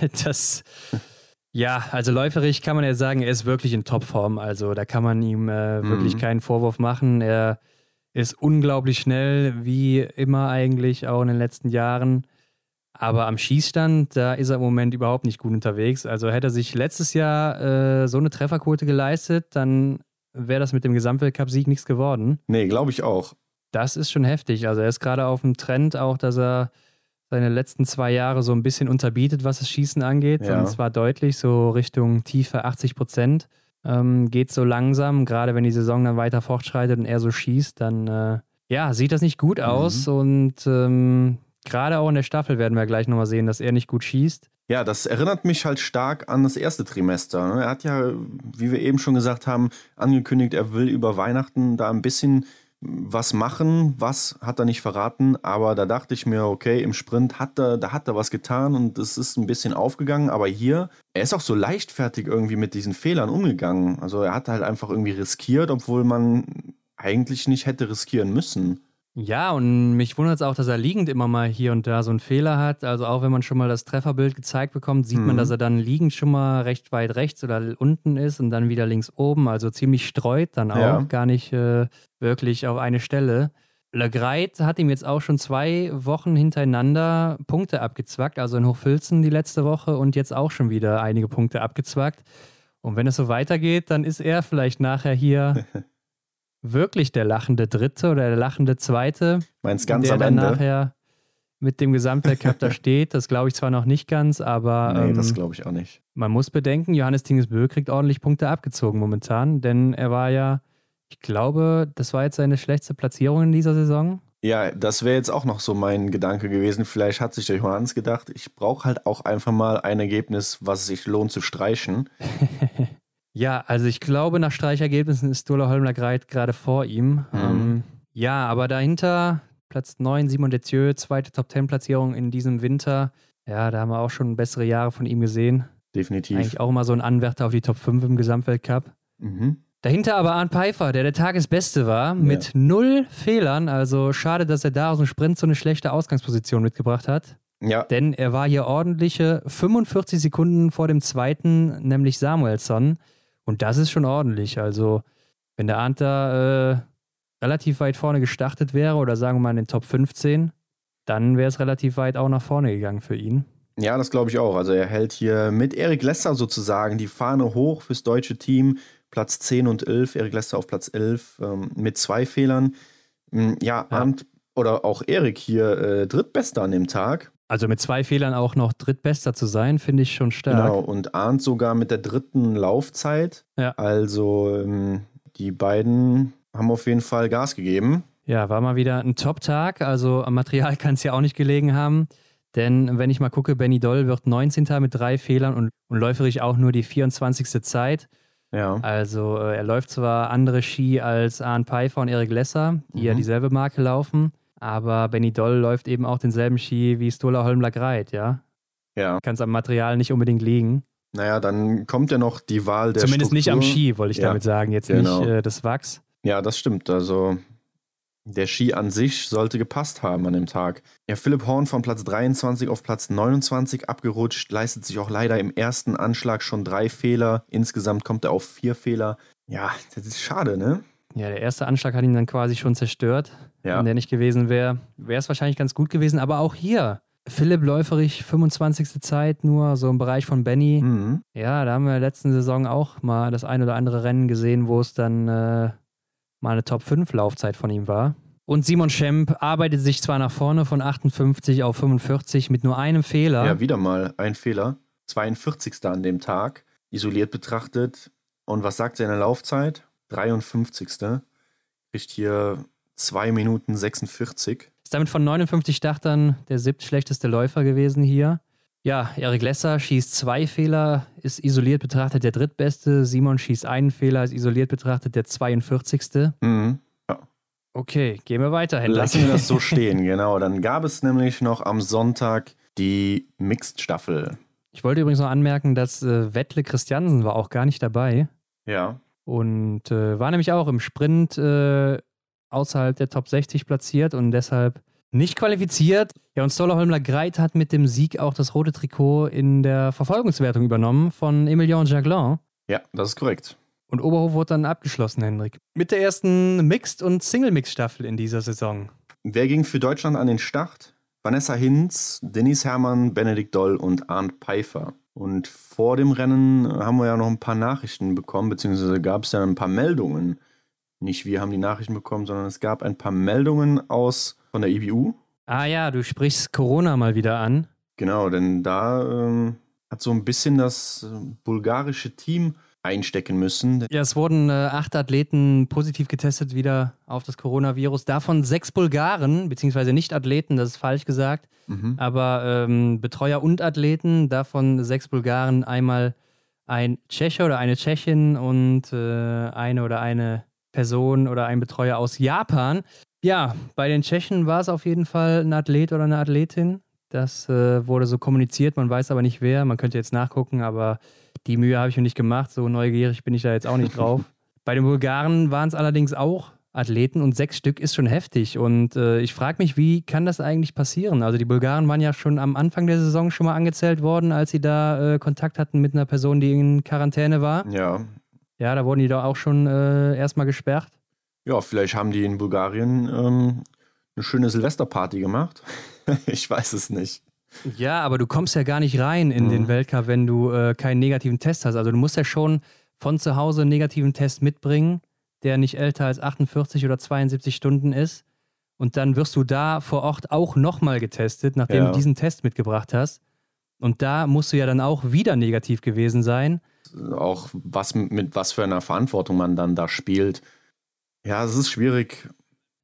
Das, ja, also läuferig kann man ja sagen, er ist wirklich in Topform. Also da kann man ihm äh, mhm. wirklich keinen Vorwurf machen. Er ist unglaublich schnell, wie immer eigentlich, auch in den letzten Jahren. Aber am Schießstand, da ist er im Moment überhaupt nicht gut unterwegs. Also hätte er sich letztes Jahr äh, so eine Trefferquote geleistet, dann wäre das mit dem Gesamtweltcup-Sieg nichts geworden. Nee, glaube ich auch. Das ist schon heftig. Also er ist gerade auf dem Trend auch, dass er seine letzten zwei Jahre so ein bisschen unterbietet, was das Schießen angeht. Ja. Und zwar deutlich, so Richtung tiefe 80 Prozent. Ähm, geht so langsam, gerade wenn die Saison dann weiter fortschreitet und er so schießt, dann äh, ja, sieht das nicht gut aus. Mhm. Und ähm, gerade auch in der Staffel werden wir gleich nochmal sehen, dass er nicht gut schießt. Ja, das erinnert mich halt stark an das erste Trimester. Ne? Er hat ja, wie wir eben schon gesagt haben, angekündigt, er will über Weihnachten da ein bisschen was machen, was hat er nicht verraten, aber da dachte ich mir, okay, im Sprint hat er, da hat er was getan und es ist ein bisschen aufgegangen, aber hier, er ist auch so leichtfertig irgendwie mit diesen Fehlern umgegangen. Also er hat halt einfach irgendwie riskiert, obwohl man eigentlich nicht hätte riskieren müssen. Ja, und mich wundert es auch, dass er liegend immer mal hier und da so einen Fehler hat. Also auch wenn man schon mal das Trefferbild gezeigt bekommt, sieht mhm. man, dass er dann liegend schon mal recht weit rechts oder unten ist und dann wieder links oben. Also ziemlich streut dann auch, ja. gar nicht äh, wirklich auf eine Stelle. Legreit hat ihm jetzt auch schon zwei Wochen hintereinander Punkte abgezwackt, also in Hochfilzen die letzte Woche und jetzt auch schon wieder einige Punkte abgezwackt. Und wenn es so weitergeht, dann ist er vielleicht nachher hier wirklich der lachende Dritte oder der lachende Zweite. Meinst ganz der am dann Ende? nachher mit dem Gesamtweltcup da steht. Das glaube ich zwar noch nicht ganz, aber. Nee, ähm, das glaube ich auch nicht. Man muss bedenken, Johannes Tingesbö kriegt ordentlich Punkte abgezogen momentan, denn er war ja, ich glaube, das war jetzt seine schlechteste Platzierung in dieser Saison. Ja, das wäre jetzt auch noch so mein Gedanke gewesen. Vielleicht hat sich der Johannes gedacht, ich brauche halt auch einfach mal ein Ergebnis, was sich lohnt zu streichen. Ja, also ich glaube, nach Streichergebnissen ist Dola Holmler gerade vor ihm. Mhm. Ähm, ja, aber dahinter Platz 9, Simon Detieu, zweite Top-10-Platzierung in diesem Winter. Ja, da haben wir auch schon bessere Jahre von ihm gesehen. Definitiv. Eigentlich auch immer so ein Anwärter auf die Top 5 im Gesamtweltcup. Mhm. Dahinter aber Arndt Pfeiffer, der der Tagesbeste war, mit ja. null Fehlern. Also schade, dass er da aus dem Sprint so eine schlechte Ausgangsposition mitgebracht hat. Ja. Denn er war hier ordentliche 45 Sekunden vor dem zweiten, nämlich Samuelsson. Und das ist schon ordentlich. Also, wenn der Arndt da äh, relativ weit vorne gestartet wäre oder sagen wir mal in den Top 15, dann wäre es relativ weit auch nach vorne gegangen für ihn. Ja, das glaube ich auch. Also er hält hier mit Erik Lesser sozusagen die Fahne hoch fürs deutsche Team. Platz 10 und 11, Erik Lesser auf Platz 11 ähm, mit zwei Fehlern. Hm, ja, ja. Arndt oder auch Erik hier äh, drittbester an dem Tag. Also mit zwei Fehlern auch noch drittbester zu sein, finde ich schon stark. Genau, und Arndt sogar mit der dritten Laufzeit. Ja. Also ähm, die beiden haben auf jeden Fall Gas gegeben. Ja, war mal wieder ein Top-Tag. Also am Material kann es ja auch nicht gelegen haben. Denn wenn ich mal gucke, Benny Doll wird 19. mit drei Fehlern und, und läuferig auch nur die 24. Zeit. Ja. Also äh, er läuft zwar andere Ski als Arndt Pfeiffer und Erik Lesser, die mhm. ja dieselbe Marke laufen. Aber Benny Doll läuft eben auch denselben Ski wie Stola Holmler Greit, ja? Ja. Kann es am Material nicht unbedingt liegen. Naja, dann kommt ja noch die Wahl der Zumindest Struktur. nicht am Ski, wollte ich ja. damit sagen. Jetzt genau. nicht äh, das Wachs. Ja, das stimmt. Also der Ski an sich sollte gepasst haben an dem Tag. Ja, Philipp Horn von Platz 23 auf Platz 29 abgerutscht, leistet sich auch leider im ersten Anschlag schon drei Fehler. Insgesamt kommt er auf vier Fehler. Ja, das ist schade, ne? Ja, der erste Anschlag hat ihn dann quasi schon zerstört. Ja. Wenn der nicht gewesen wäre, wäre es wahrscheinlich ganz gut gewesen. Aber auch hier, Philipp Läuferich, 25. Zeit, nur so im Bereich von Benny. Mhm. Ja, da haben wir in der letzten Saison auch mal das ein oder andere Rennen gesehen, wo es dann äh, mal eine Top 5 Laufzeit von ihm war. Und Simon Schemp arbeitet sich zwar nach vorne von 58 auf 45 mit nur einem Fehler. Ja, wieder mal ein Fehler. 42. an dem Tag, isoliert betrachtet. Und was sagt seine Laufzeit? 53. Kriegt hier 2 Minuten 46. Ist damit von 59 Startern der siebtschlechteste Läufer gewesen hier. Ja, Erik Lesser schießt zwei Fehler, ist isoliert betrachtet der drittbeste. Simon schießt einen Fehler, ist isoliert betrachtet der 42. Mhm. Ja. Okay, gehen wir weiter, Hendrik. Lassen wir das so stehen, genau. Dann gab es nämlich noch am Sonntag die Mixed-Staffel. Ich wollte übrigens noch anmerken, dass äh, Wettle Christiansen war auch gar nicht dabei. Ja. Und äh, war nämlich auch im Sprint äh, außerhalb der Top 60 platziert und deshalb nicht qualifiziert. Ja, und Stoller Holmler Greit hat mit dem Sieg auch das rote Trikot in der Verfolgungswertung übernommen von Emilien Jacquelin. Ja, das ist korrekt. Und Oberhof wurde dann abgeschlossen, Hendrik. Mit der ersten Mixed- und Single-Mix-Staffel in dieser Saison. Wer ging für Deutschland an den Start? Vanessa Hinz, Denise Herrmann, Benedikt Doll und Arndt Pfeiffer. Und vor dem Rennen haben wir ja noch ein paar Nachrichten bekommen, beziehungsweise gab es ja ein paar Meldungen. Nicht wir haben die Nachrichten bekommen, sondern es gab ein paar Meldungen aus von der IBU. Ah ja, du sprichst Corona mal wieder an. Genau, denn da ähm, hat so ein bisschen das äh, bulgarische Team einstecken müssen. Ja, es wurden äh, acht Athleten positiv getestet wieder auf das Coronavirus. Davon sechs Bulgaren, beziehungsweise nicht Athleten, das ist falsch gesagt, mhm. aber ähm, Betreuer und Athleten. Davon sechs Bulgaren, einmal ein Tscheche oder eine Tschechin und äh, eine oder eine Person oder ein Betreuer aus Japan. Ja, bei den Tschechen war es auf jeden Fall ein Athlet oder eine Athletin. Das äh, wurde so kommuniziert, man weiß aber nicht wer. Man könnte jetzt nachgucken, aber die Mühe habe ich mir nicht gemacht. So neugierig bin ich da jetzt auch nicht drauf. bei den Bulgaren waren es allerdings auch Athleten und sechs Stück ist schon heftig. Und äh, ich frage mich, wie kann das eigentlich passieren? Also die Bulgaren waren ja schon am Anfang der Saison schon mal angezählt worden, als sie da äh, Kontakt hatten mit einer Person, die in Quarantäne war. Ja. Ja, da wurden die doch auch schon äh, erstmal gesperrt. Ja, vielleicht haben die in Bulgarien ähm, eine schöne Silvesterparty gemacht. ich weiß es nicht. Ja, aber du kommst ja gar nicht rein in mhm. den Weltcup, wenn du äh, keinen negativen Test hast. Also du musst ja schon von zu Hause einen negativen Test mitbringen, der nicht älter als 48 oder 72 Stunden ist. Und dann wirst du da vor Ort auch nochmal getestet, nachdem ja. du diesen Test mitgebracht hast. Und da musst du ja dann auch wieder negativ gewesen sein. Auch was mit was für einer Verantwortung man dann da spielt. Ja, es ist schwierig.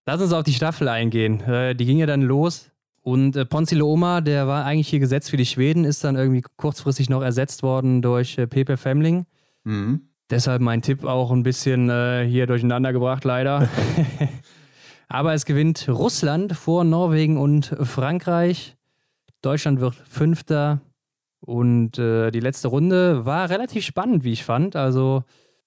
Lass uns auf die Staffel eingehen. Äh, die ging ja dann los. Und äh, Ponzi Looma, der war eigentlich hier gesetzt für die Schweden, ist dann irgendwie kurzfristig noch ersetzt worden durch äh, Pepe Femling. Mhm. Deshalb mein Tipp auch ein bisschen äh, hier durcheinander gebracht, leider. Aber es gewinnt Russland vor Norwegen und Frankreich. Deutschland wird Fünfter. Und äh, die letzte Runde war relativ spannend, wie ich fand. Also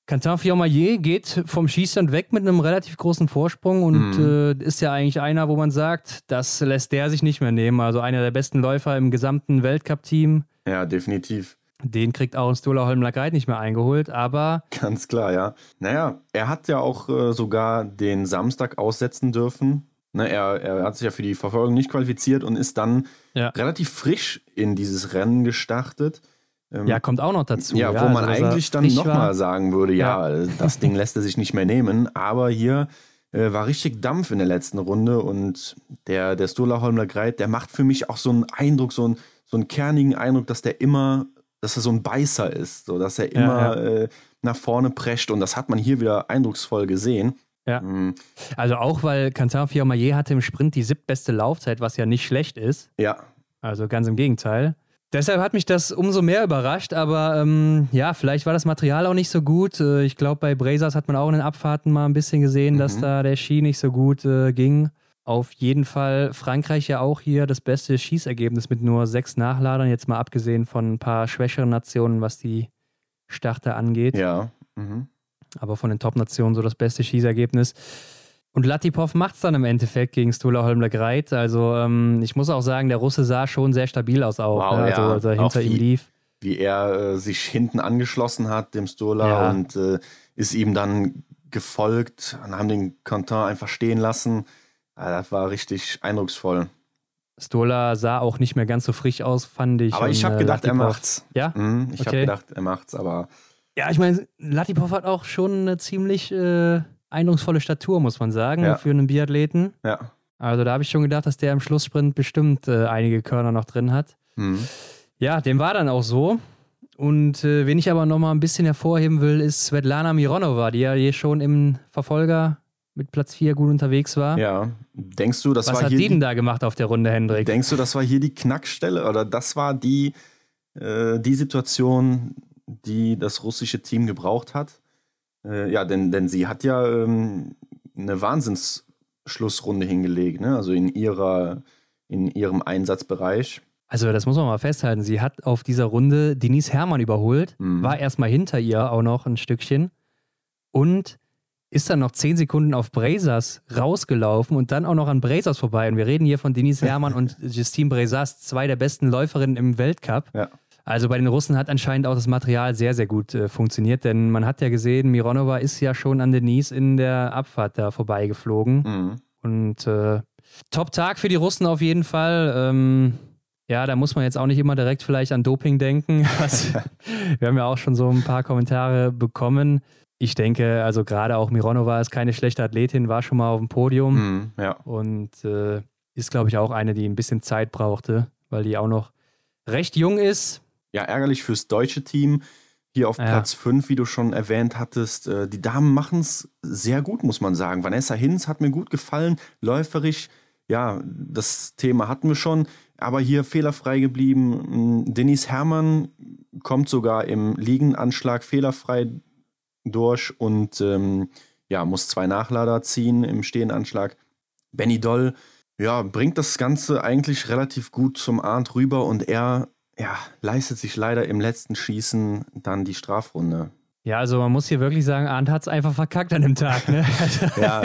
Quentin Fiormaillet geht vom Schießstand weg mit einem relativ großen Vorsprung und mhm. äh, ist ja eigentlich einer, wo man sagt, das lässt der sich nicht mehr nehmen. Also einer der besten Läufer im gesamten Weltcup-Team. Ja, definitiv. Den kriegt auch Stola Holmler nicht mehr eingeholt, aber. Ganz klar, ja. Naja, er hat ja auch äh, sogar den Samstag aussetzen dürfen. Ne, er, er hat sich ja für die Verfolgung nicht qualifiziert und ist dann ja. relativ frisch in dieses Rennen gestartet. Ähm, ja, kommt auch noch dazu. Ja, ja wo man also, eigentlich dann nochmal sagen würde, ja, ja, das Ding lässt er sich nicht mehr nehmen. Aber hier äh, war richtig Dampf in der letzten Runde und der, der Sturla Holmler Greit, der macht für mich auch so einen Eindruck, so, ein, so einen kernigen Eindruck, dass der immer, dass er so ein Beißer ist, so dass er immer äh, nach vorne prescht und das hat man hier wieder eindrucksvoll gesehen. Ja. Mhm. Also auch, weil Quentin Fiormaillet hatte im Sprint die siebtbeste Laufzeit, was ja nicht schlecht ist. Ja. Also ganz im Gegenteil. Deshalb hat mich das umso mehr überrascht, aber ähm, ja, vielleicht war das Material auch nicht so gut. Äh, ich glaube, bei Brazers hat man auch in den Abfahrten mal ein bisschen gesehen, mhm. dass da der Ski nicht so gut äh, ging. Auf jeden Fall Frankreich ja auch hier das beste Schießergebnis mit nur sechs Nachladern, jetzt mal abgesehen von ein paar schwächeren Nationen, was die Starter angeht. Ja. Mhm. Aber von den Top-Nationen so das beste Schießergebnis. Und Latipov macht es dann im Endeffekt gegen Stula Holmler Greit. Also ähm, ich muss auch sagen, der Russe sah schon sehr stabil aus auch. Wow, ne? also, ja. also hinter wie, ihm lief. Wie er äh, sich hinten angeschlossen hat, dem Stula, ja. und äh, ist ihm dann gefolgt und haben den Quentin einfach stehen lassen. Ja, das war richtig eindrucksvoll. Stola sah auch nicht mehr ganz so frisch aus, fand ich. Aber ich habe äh, gedacht, Latipov. er macht's. Ja? Mhm, ich okay. habe gedacht, er macht's, aber. Ja, ich meine, Latipov hat auch schon eine ziemlich äh, eindrucksvolle Statur, muss man sagen, ja. für einen Biathleten. Ja. Also da habe ich schon gedacht, dass der im Schlusssprint bestimmt äh, einige Körner noch drin hat. Mhm. Ja, dem war dann auch so. Und äh, wen ich aber noch mal ein bisschen hervorheben will, ist Svetlana Mironova, die ja hier schon im Verfolger mit Platz 4 gut unterwegs war. Ja. Denkst du, das Was war hat hier die denn da gemacht auf der Runde, Hendrik? Denkst du, das war hier die Knackstelle oder das war die, äh, die Situation, die das russische Team gebraucht hat? Äh, ja, denn, denn sie hat ja ähm, eine Wahnsinnsschlussrunde hingelegt, ne? also in, ihrer, in ihrem Einsatzbereich. Also das muss man mal festhalten. Sie hat auf dieser Runde Denise Herrmann überholt, mhm. war erstmal hinter ihr auch noch ein Stückchen und ist dann noch zehn Sekunden auf Brazers rausgelaufen und dann auch noch an Brazers vorbei. Und wir reden hier von Denise Herrmann und Justine Brazers, zwei der besten Läuferinnen im Weltcup. Ja. Also bei den Russen hat anscheinend auch das Material sehr, sehr gut äh, funktioniert, denn man hat ja gesehen, Mironova ist ja schon an Denise in der Abfahrt da vorbeigeflogen. Mhm. Und äh, Top-Tag für die Russen auf jeden Fall. Ähm, ja, da muss man jetzt auch nicht immer direkt vielleicht an Doping denken. wir haben ja auch schon so ein paar Kommentare bekommen. Ich denke, also gerade auch Mironova ist keine schlechte Athletin, war schon mal auf dem Podium mm, ja. und äh, ist, glaube ich, auch eine, die ein bisschen Zeit brauchte, weil die auch noch recht jung ist. Ja, ärgerlich fürs deutsche Team. Hier auf ja. Platz 5, wie du schon erwähnt hattest. Äh, die Damen machen es sehr gut, muss man sagen. Vanessa Hinz hat mir gut gefallen, läuferisch. Ja, das Thema hatten wir schon aber hier fehlerfrei geblieben. Denise Herrmann kommt sogar im Liegenanschlag fehlerfrei durch und ähm, ja, muss zwei Nachlader ziehen im Stehenanschlag. Benny Doll ja, bringt das Ganze eigentlich relativ gut zum Arndt rüber und er ja, leistet sich leider im letzten Schießen dann die Strafrunde. Ja, also man muss hier wirklich sagen, Arndt hat es einfach verkackt an dem Tag. Ne? ja,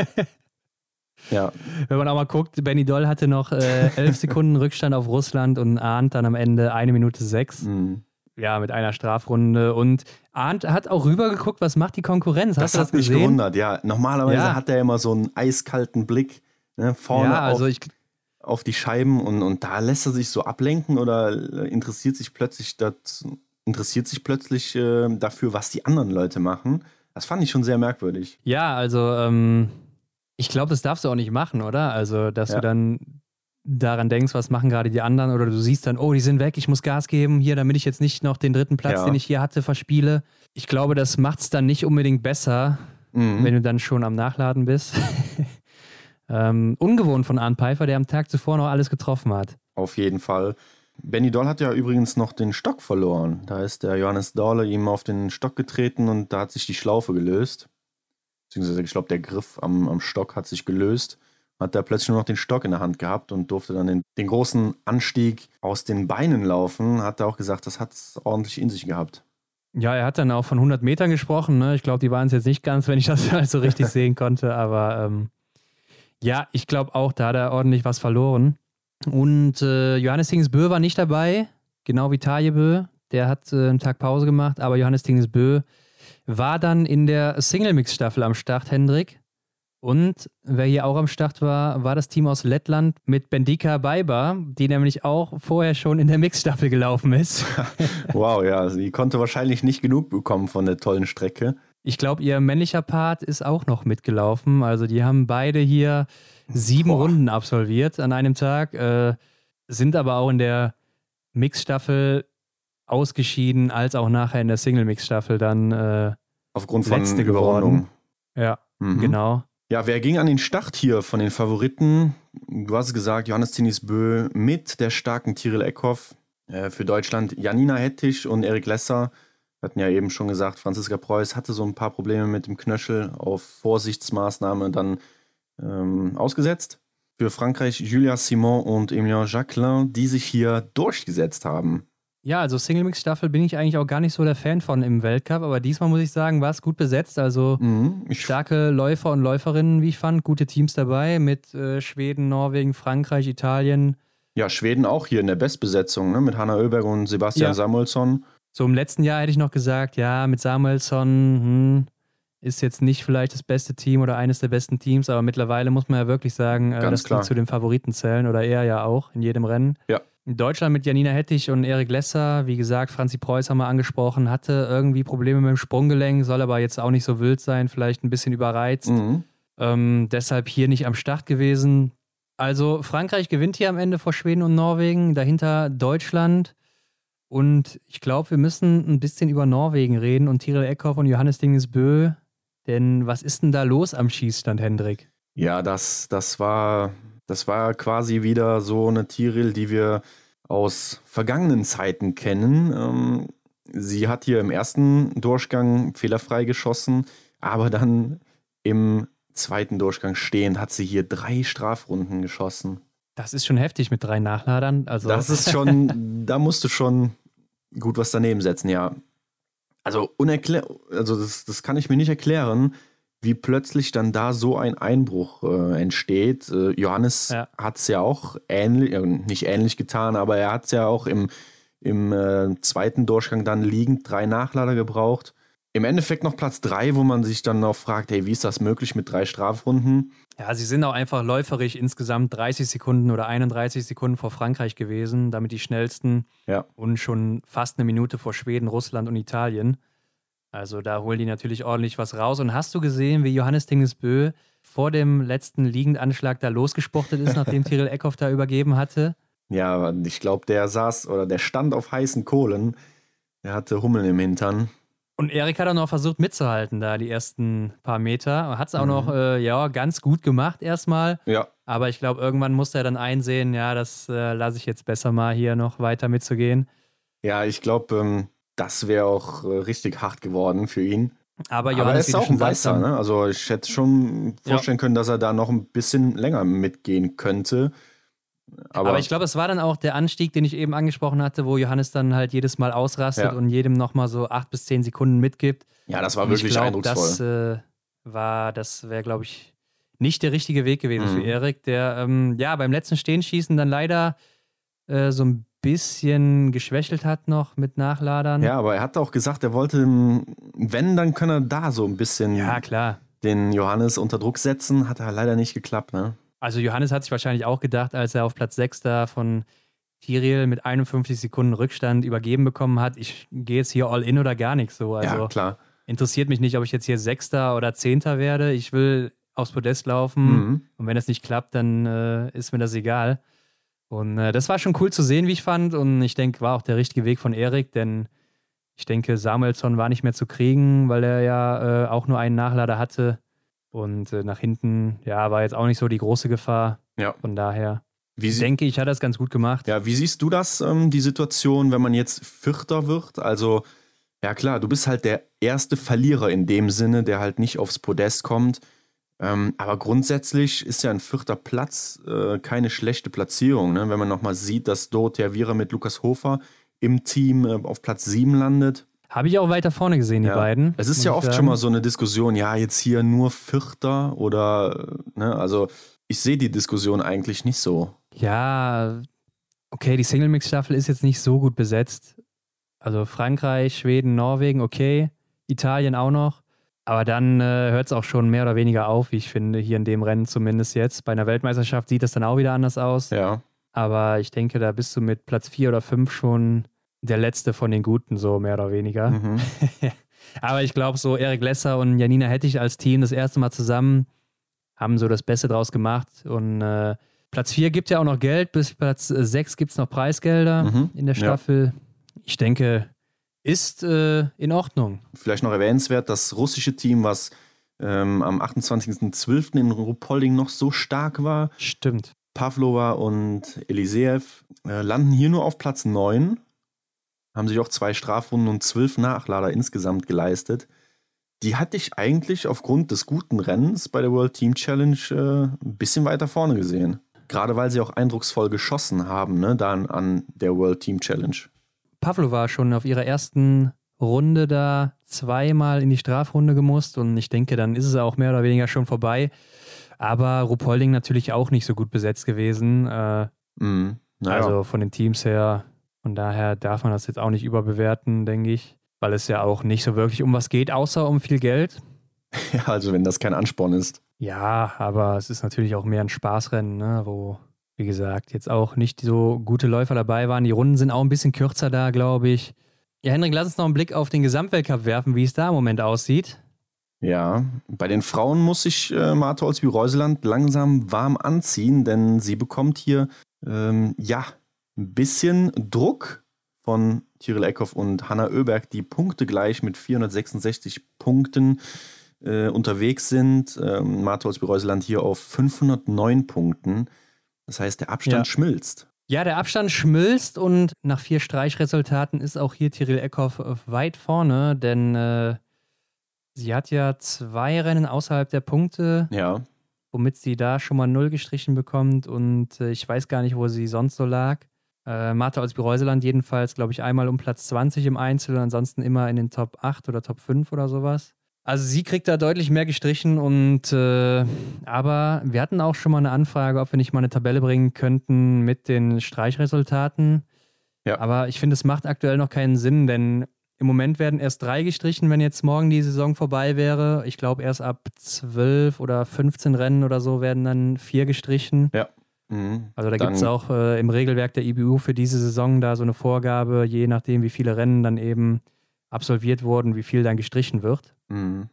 Ja. Wenn man auch mal guckt, Benny Doll hatte noch äh, elf Sekunden Rückstand auf Russland und Arndt dann am Ende eine Minute sechs. Mhm. Ja, mit einer Strafrunde. Und Arndt hat auch rübergeguckt, was macht die Konkurrenz? Hast das hat mich gewundert, ja. Normalerweise ja. hat er immer so einen eiskalten Blick ne, vorne ja, also auf, ich, auf die Scheiben und, und da lässt er sich so ablenken oder interessiert sich plötzlich das, interessiert sich plötzlich äh, dafür, was die anderen Leute machen. Das fand ich schon sehr merkwürdig. Ja, also ähm, ich glaube, das darfst du auch nicht machen, oder? Also, dass ja. du dann daran denkst, was machen gerade die anderen oder du siehst dann, oh, die sind weg, ich muss Gas geben hier, damit ich jetzt nicht noch den dritten Platz, ja. den ich hier hatte, verspiele. Ich glaube, das macht es dann nicht unbedingt besser, mhm. wenn du dann schon am Nachladen bist. ähm, ungewohnt von Arne Pfeiffer, der am Tag zuvor noch alles getroffen hat. Auf jeden Fall. Benny Doll hat ja übrigens noch den Stock verloren. Da ist der Johannes Dorle ihm auf den Stock getreten und da hat sich die Schlaufe gelöst beziehungsweise ich glaube, der Griff am, am Stock hat sich gelöst, hat er plötzlich nur noch den Stock in der Hand gehabt und durfte dann den, den großen Anstieg aus den Beinen laufen. Hat er auch gesagt, das hat es ordentlich in sich gehabt. Ja, er hat dann auch von 100 Metern gesprochen. Ne? Ich glaube, die waren es jetzt nicht ganz, wenn ich das so richtig sehen konnte. Aber ähm, ja, ich glaube auch, da hat er ordentlich was verloren. Und äh, Johannes Tingsbö war nicht dabei, genau wie Tajebö. Der hat äh, einen Tag Pause gemacht, aber Johannes Tingsbö war dann in der Single-Mix-Staffel am Start, Hendrik. Und wer hier auch am Start war, war das Team aus Lettland mit Bendika Baiba, die nämlich auch vorher schon in der Mix-Staffel gelaufen ist. wow, ja, sie konnte wahrscheinlich nicht genug bekommen von der tollen Strecke. Ich glaube, ihr männlicher Part ist auch noch mitgelaufen. Also die haben beide hier sieben Boah. Runden absolviert an einem Tag, äh, sind aber auch in der Mix-Staffel ausgeschieden, als auch nachher in der Single-Mix-Staffel dann äh, aufgrund von letzte geworden. Ja, mhm. genau. Ja, wer ging an den Start hier von den Favoriten? Du hast es gesagt, Johannes Tinis Bö mit der starken Tiril Eckhoff. Äh, für Deutschland Janina Hettich und Erik Lesser. Wir hatten ja eben schon gesagt, Franziska Preuß hatte so ein paar Probleme mit dem Knöchel auf Vorsichtsmaßnahme dann ähm, ausgesetzt. Für Frankreich Julia Simon und Emilien Jacquelin, die sich hier durchgesetzt haben. Ja, also Single Mix Staffel bin ich eigentlich auch gar nicht so der Fan von im Weltcup, aber diesmal muss ich sagen, war es gut besetzt. Also mhm, starke Läufer und Läuferinnen, wie ich fand, gute Teams dabei mit äh, Schweden, Norwegen, Frankreich, Italien. Ja, Schweden auch hier in der Bestbesetzung, ne? mit Hanna Oeberg und Sebastian ja. Samuelsson. So im letzten Jahr hätte ich noch gesagt, ja, mit Samuelsson hm, ist jetzt nicht vielleicht das beste Team oder eines der besten Teams, aber mittlerweile muss man ja wirklich sagen, äh, dass klar. die zu den Favoriten zählen oder er ja auch in jedem Rennen. Ja. In Deutschland mit Janina Hettich und Erik Lesser, wie gesagt, Franzi Preuß haben wir angesprochen, hatte irgendwie Probleme mit dem Sprunggelenk, soll aber jetzt auch nicht so wild sein, vielleicht ein bisschen überreizt. Mhm. Ähm, deshalb hier nicht am Start gewesen. Also Frankreich gewinnt hier am Ende vor Schweden und Norwegen, dahinter Deutschland. Und ich glaube, wir müssen ein bisschen über Norwegen reden und Tiril Eckhoff und Johannes Dingesbö. Denn was ist denn da los am Schießstand, Hendrik? Ja, das, das war das war quasi wieder so eine Tiril, die wir aus vergangenen Zeiten kennen. Ähm, sie hat hier im ersten Durchgang fehlerfrei geschossen, aber dann im zweiten Durchgang stehend hat sie hier drei Strafrunden geschossen. Das ist schon heftig mit drei Nachladern. Also das ist schon, da musst du schon gut was daneben setzen, ja. Also unerklär, also das, das kann ich mir nicht erklären, wie plötzlich dann da so ein Einbruch äh, entsteht. Äh, Johannes ja. hat es ja auch ähnlich, äh, nicht ähnlich getan, aber er hat es ja auch im, im äh, zweiten Durchgang dann liegend drei Nachlader gebraucht. Im Endeffekt noch Platz drei, wo man sich dann noch fragt, hey, wie ist das möglich mit drei Strafrunden? Ja, sie sind auch einfach läuferisch insgesamt 30 Sekunden oder 31 Sekunden vor Frankreich gewesen, damit die schnellsten ja. und schon fast eine Minute vor Schweden, Russland und Italien. Also da holen die natürlich ordentlich was raus. Und hast du gesehen, wie Johannes Tingesbö vor dem letzten Liegendanschlag da losgesportet ist, nachdem Tyrell Eckhoff da übergeben hatte? Ja, ich glaube, der saß oder der stand auf heißen Kohlen. Er hatte Hummeln im Hintern. Und Erik hat auch noch versucht mitzuhalten, da die ersten paar Meter. Hat es auch mhm. noch äh, ja, ganz gut gemacht erstmal. Ja. Aber ich glaube, irgendwann musste er dann einsehen, ja, das äh, lasse ich jetzt besser mal hier noch weiter mitzugehen. Ja, ich glaube, ähm, das wäre auch äh, richtig hart geworden für ihn. Aber, Johannes, Aber er ist auch ein Weißer, ne? Also ich hätte schon vorstellen ja. können, dass er da noch ein bisschen länger mitgehen könnte. Aber, Aber ich glaube, es war dann auch der Anstieg, den ich eben angesprochen hatte, wo Johannes dann halt jedes Mal ausrastet ja. und jedem nochmal so acht bis zehn Sekunden mitgibt. Ja, das war und wirklich glaub, eindrucksvoll. Das äh, war, das wäre, glaube ich, nicht der richtige Weg gewesen mhm. für Erik, der ähm, ja beim letzten Stehenschießen dann leider äh, so ein bisschen geschwächelt hat noch mit Nachladern. Ja, aber er hat auch gesagt, er wollte, wenn, dann kann er da so ein bisschen ja, klar. den Johannes unter Druck setzen. Hat er leider nicht geklappt, ne? Also Johannes hat sich wahrscheinlich auch gedacht, als er auf Platz 6 da von Tiriel mit 51 Sekunden Rückstand übergeben bekommen hat, ich gehe jetzt hier all in oder gar nichts so. Also ja, klar. Interessiert mich nicht, ob ich jetzt hier Sechster oder Zehnter werde. Ich will aufs Podest laufen mhm. und wenn das nicht klappt, dann äh, ist mir das egal. Und äh, das war schon cool zu sehen, wie ich fand. Und ich denke, war auch der richtige Weg von Erik, denn ich denke, Samuelsson war nicht mehr zu kriegen, weil er ja äh, auch nur einen Nachlader hatte. Und äh, nach hinten, ja, war jetzt auch nicht so die große Gefahr. Ja. Von daher wie denke ich, hat er es ganz gut gemacht. Ja, wie siehst du das, ähm, die Situation, wenn man jetzt Vierter wird? Also, ja klar, du bist halt der erste Verlierer in dem Sinne, der halt nicht aufs Podest kommt. Ähm, aber grundsätzlich ist ja ein vierter Platz äh, keine schlechte Platzierung, ne? wenn man nochmal sieht, dass Dorothea Viera mit Lukas Hofer im Team äh, auf Platz 7 landet. Habe ich auch weiter vorne gesehen, die ja. beiden. Es ist ja oft sagen. schon mal so eine Diskussion, ja, jetzt hier nur Vierter oder, ne, also ich sehe die Diskussion eigentlich nicht so. Ja, okay, die Single-Mix-Staffel ist jetzt nicht so gut besetzt. Also Frankreich, Schweden, Norwegen, okay. Italien auch noch. Aber dann äh, hört es auch schon mehr oder weniger auf, wie ich finde, hier in dem Rennen zumindest jetzt. Bei einer Weltmeisterschaft sieht das dann auch wieder anders aus. Ja. Aber ich denke, da bist du mit Platz 4 oder 5 schon der letzte von den Guten, so mehr oder weniger. Mhm. Aber ich glaube, so Erik Lesser und Janina Hettich als Team das erste Mal zusammen haben so das Beste draus gemacht. Und äh, Platz 4 gibt ja auch noch Geld, bis Platz 6 gibt es noch Preisgelder mhm. in der Staffel. Ja. Ich denke, ist äh, in Ordnung. Vielleicht noch erwähnenswert, das russische Team, was ähm, am 28.12. in Rupolding noch so stark war. Stimmt. Pavlova und Eliseev äh, landen hier nur auf Platz 9, haben sich auch zwei Strafrunden und zwölf Nachlader insgesamt geleistet. Die hatte ich eigentlich aufgrund des guten Rennens bei der World Team Challenge äh, ein bisschen weiter vorne gesehen. Gerade weil sie auch eindrucksvoll geschossen haben, ne, dann an der World Team Challenge. Pavlova schon auf ihrer ersten Runde da zweimal in die Strafrunde gemusst und ich denke, dann ist es auch mehr oder weniger schon vorbei. Aber Rupolding natürlich auch nicht so gut besetzt gewesen. Äh, mm, naja. Also von den Teams her. Von daher darf man das jetzt auch nicht überbewerten, denke ich. Weil es ja auch nicht so wirklich um was geht, außer um viel Geld. Ja, also wenn das kein Ansporn ist. Ja, aber es ist natürlich auch mehr ein Spaßrennen, ne, wo wie gesagt, jetzt auch nicht so gute Läufer dabei waren. Die Runden sind auch ein bisschen kürzer da, glaube ich. Ja, Hendrik, lass uns noch einen Blick auf den Gesamtweltcup werfen, wie es da im Moment aussieht. Ja, bei den Frauen muss sich äh, Martha Olsby-Reuseland langsam warm anziehen, denn sie bekommt hier, ähm, ja, ein bisschen Druck von Tyrell Eckhoff und Hanna Oeberg, die Punkte gleich mit 466 Punkten äh, unterwegs sind. Ähm, Martha Olsby-Reuseland hier auf 509 Punkten. Das heißt, der Abstand ja. schmilzt. Ja, der Abstand schmilzt und nach vier Streichresultaten ist auch hier Tyrell Eckhoff weit vorne, denn äh, sie hat ja zwei Rennen außerhalb der Punkte. Ja. Womit sie da schon mal null gestrichen bekommt und äh, ich weiß gar nicht, wo sie sonst so lag. Äh, Martha aus Bireuseland jedenfalls, glaube ich, einmal um Platz 20 im Einzel und ansonsten immer in den Top 8 oder Top 5 oder sowas. Also sie kriegt da deutlich mehr gestrichen und äh, aber wir hatten auch schon mal eine Anfrage, ob wir nicht mal eine Tabelle bringen könnten mit den Streichresultaten. Ja. Aber ich finde, es macht aktuell noch keinen Sinn, denn im Moment werden erst drei gestrichen, wenn jetzt morgen die Saison vorbei wäre. Ich glaube, erst ab zwölf oder 15 Rennen oder so werden dann vier gestrichen. Ja. Mhm. Also da gibt es auch äh, im Regelwerk der IBU für diese Saison da so eine Vorgabe, je nachdem, wie viele Rennen dann eben absolviert wurden, wie viel dann gestrichen wird. Mhm.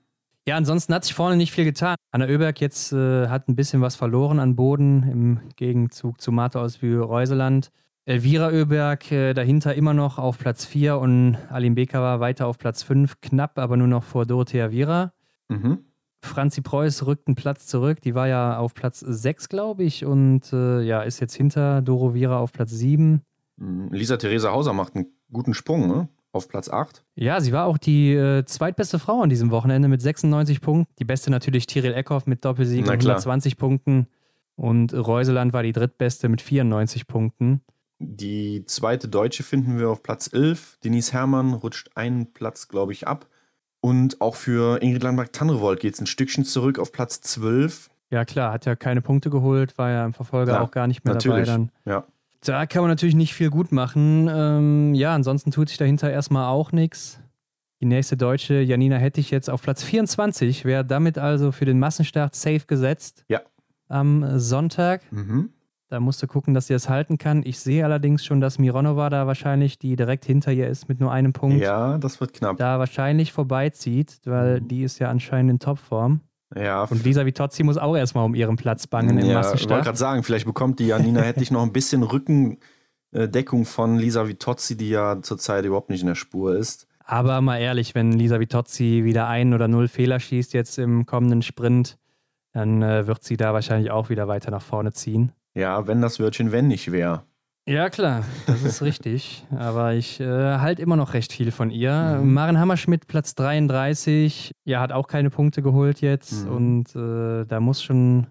Ja, ansonsten hat sich vorne nicht viel getan. Anna Oeberg jetzt äh, hat ein bisschen was verloren an Boden im Gegenzug zu Martha aus Reuseland. Elvira Oeberg äh, dahinter immer noch auf Platz 4 und Alim Bekava weiter auf Platz 5, knapp, aber nur noch vor Dorothea Vira. Mhm. Franzi Preuß rückt einen Platz zurück. Die war ja auf Platz 6, glaube ich, und äh, ja, ist jetzt hinter Doro Vira auf Platz 7. Mhm. Lisa Theresa Hauser macht einen guten Sprung, ne? Auf Platz 8. Ja, sie war auch die äh, zweitbeste Frau an diesem Wochenende mit 96 Punkten. Die beste natürlich Tyrell Eckhoff mit Doppelsieg mit 120 Punkten. Und Reuseland war die drittbeste mit 94 Punkten. Die zweite Deutsche finden wir auf Platz 11. Denise Herrmann rutscht einen Platz, glaube ich, ab. Und auch für Ingrid Landmark-Tannrevold geht es ein Stückchen zurück auf Platz 12. Ja, klar, hat ja keine Punkte geholt, war ja im Verfolger ja, auch gar nicht mehr natürlich. dabei dann. Ja. Da kann man natürlich nicht viel gut machen. Ähm, ja, ansonsten tut sich dahinter erstmal auch nichts. Die nächste Deutsche, Janina Hettich, jetzt auf Platz 24, wäre damit also für den Massenstart safe gesetzt. Ja. Am Sonntag. Mhm. Da musst du gucken, dass sie das halten kann. Ich sehe allerdings schon, dass Mironova da wahrscheinlich, die direkt hinter ihr ist mit nur einem Punkt. Ja, das wird knapp. Da wahrscheinlich vorbeizieht, weil mhm. die ist ja anscheinend in Topform. Ja. Und Lisa Vitozzi muss auch erstmal um ihren Platz bangen im ja, Massenstart. Ich wollte gerade sagen, vielleicht bekommt die Janina hätte ich noch ein bisschen Rückendeckung von Lisa Vitozzi, die ja zurzeit überhaupt nicht in der Spur ist. Aber mal ehrlich, wenn Lisa Vitozzi wieder ein oder null Fehler schießt jetzt im kommenden Sprint, dann äh, wird sie da wahrscheinlich auch wieder weiter nach vorne ziehen. Ja, wenn das Wörtchen wenn nicht wäre. Ja, klar, das ist richtig. Aber ich äh, halte immer noch recht viel von ihr. Mhm. Maren Hammerschmidt, Platz 33, ja, hat auch keine Punkte geholt jetzt. Mhm. Und äh, da muss schon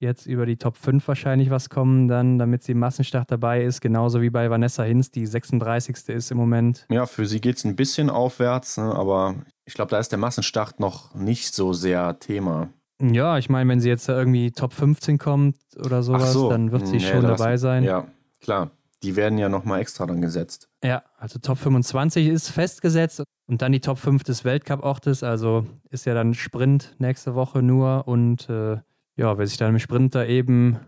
jetzt über die Top 5 wahrscheinlich was kommen, dann, damit sie im Massenstart dabei ist. Genauso wie bei Vanessa Hinz, die 36. ist im Moment. Ja, für sie geht es ein bisschen aufwärts, ne? aber ich glaube, da ist der Massenstart noch nicht so sehr Thema. Ja, ich meine, wenn sie jetzt irgendwie Top 15 kommt oder sowas, so. dann wird sie nee, schon dabei sein. Ja, klar. Die werden ja nochmal extra dann gesetzt. Ja, also Top 25 ist festgesetzt und dann die Top 5 des Weltcup-Ortes. Also ist ja dann Sprint nächste Woche nur. Und äh, ja, wer sich dann im Sprint da eben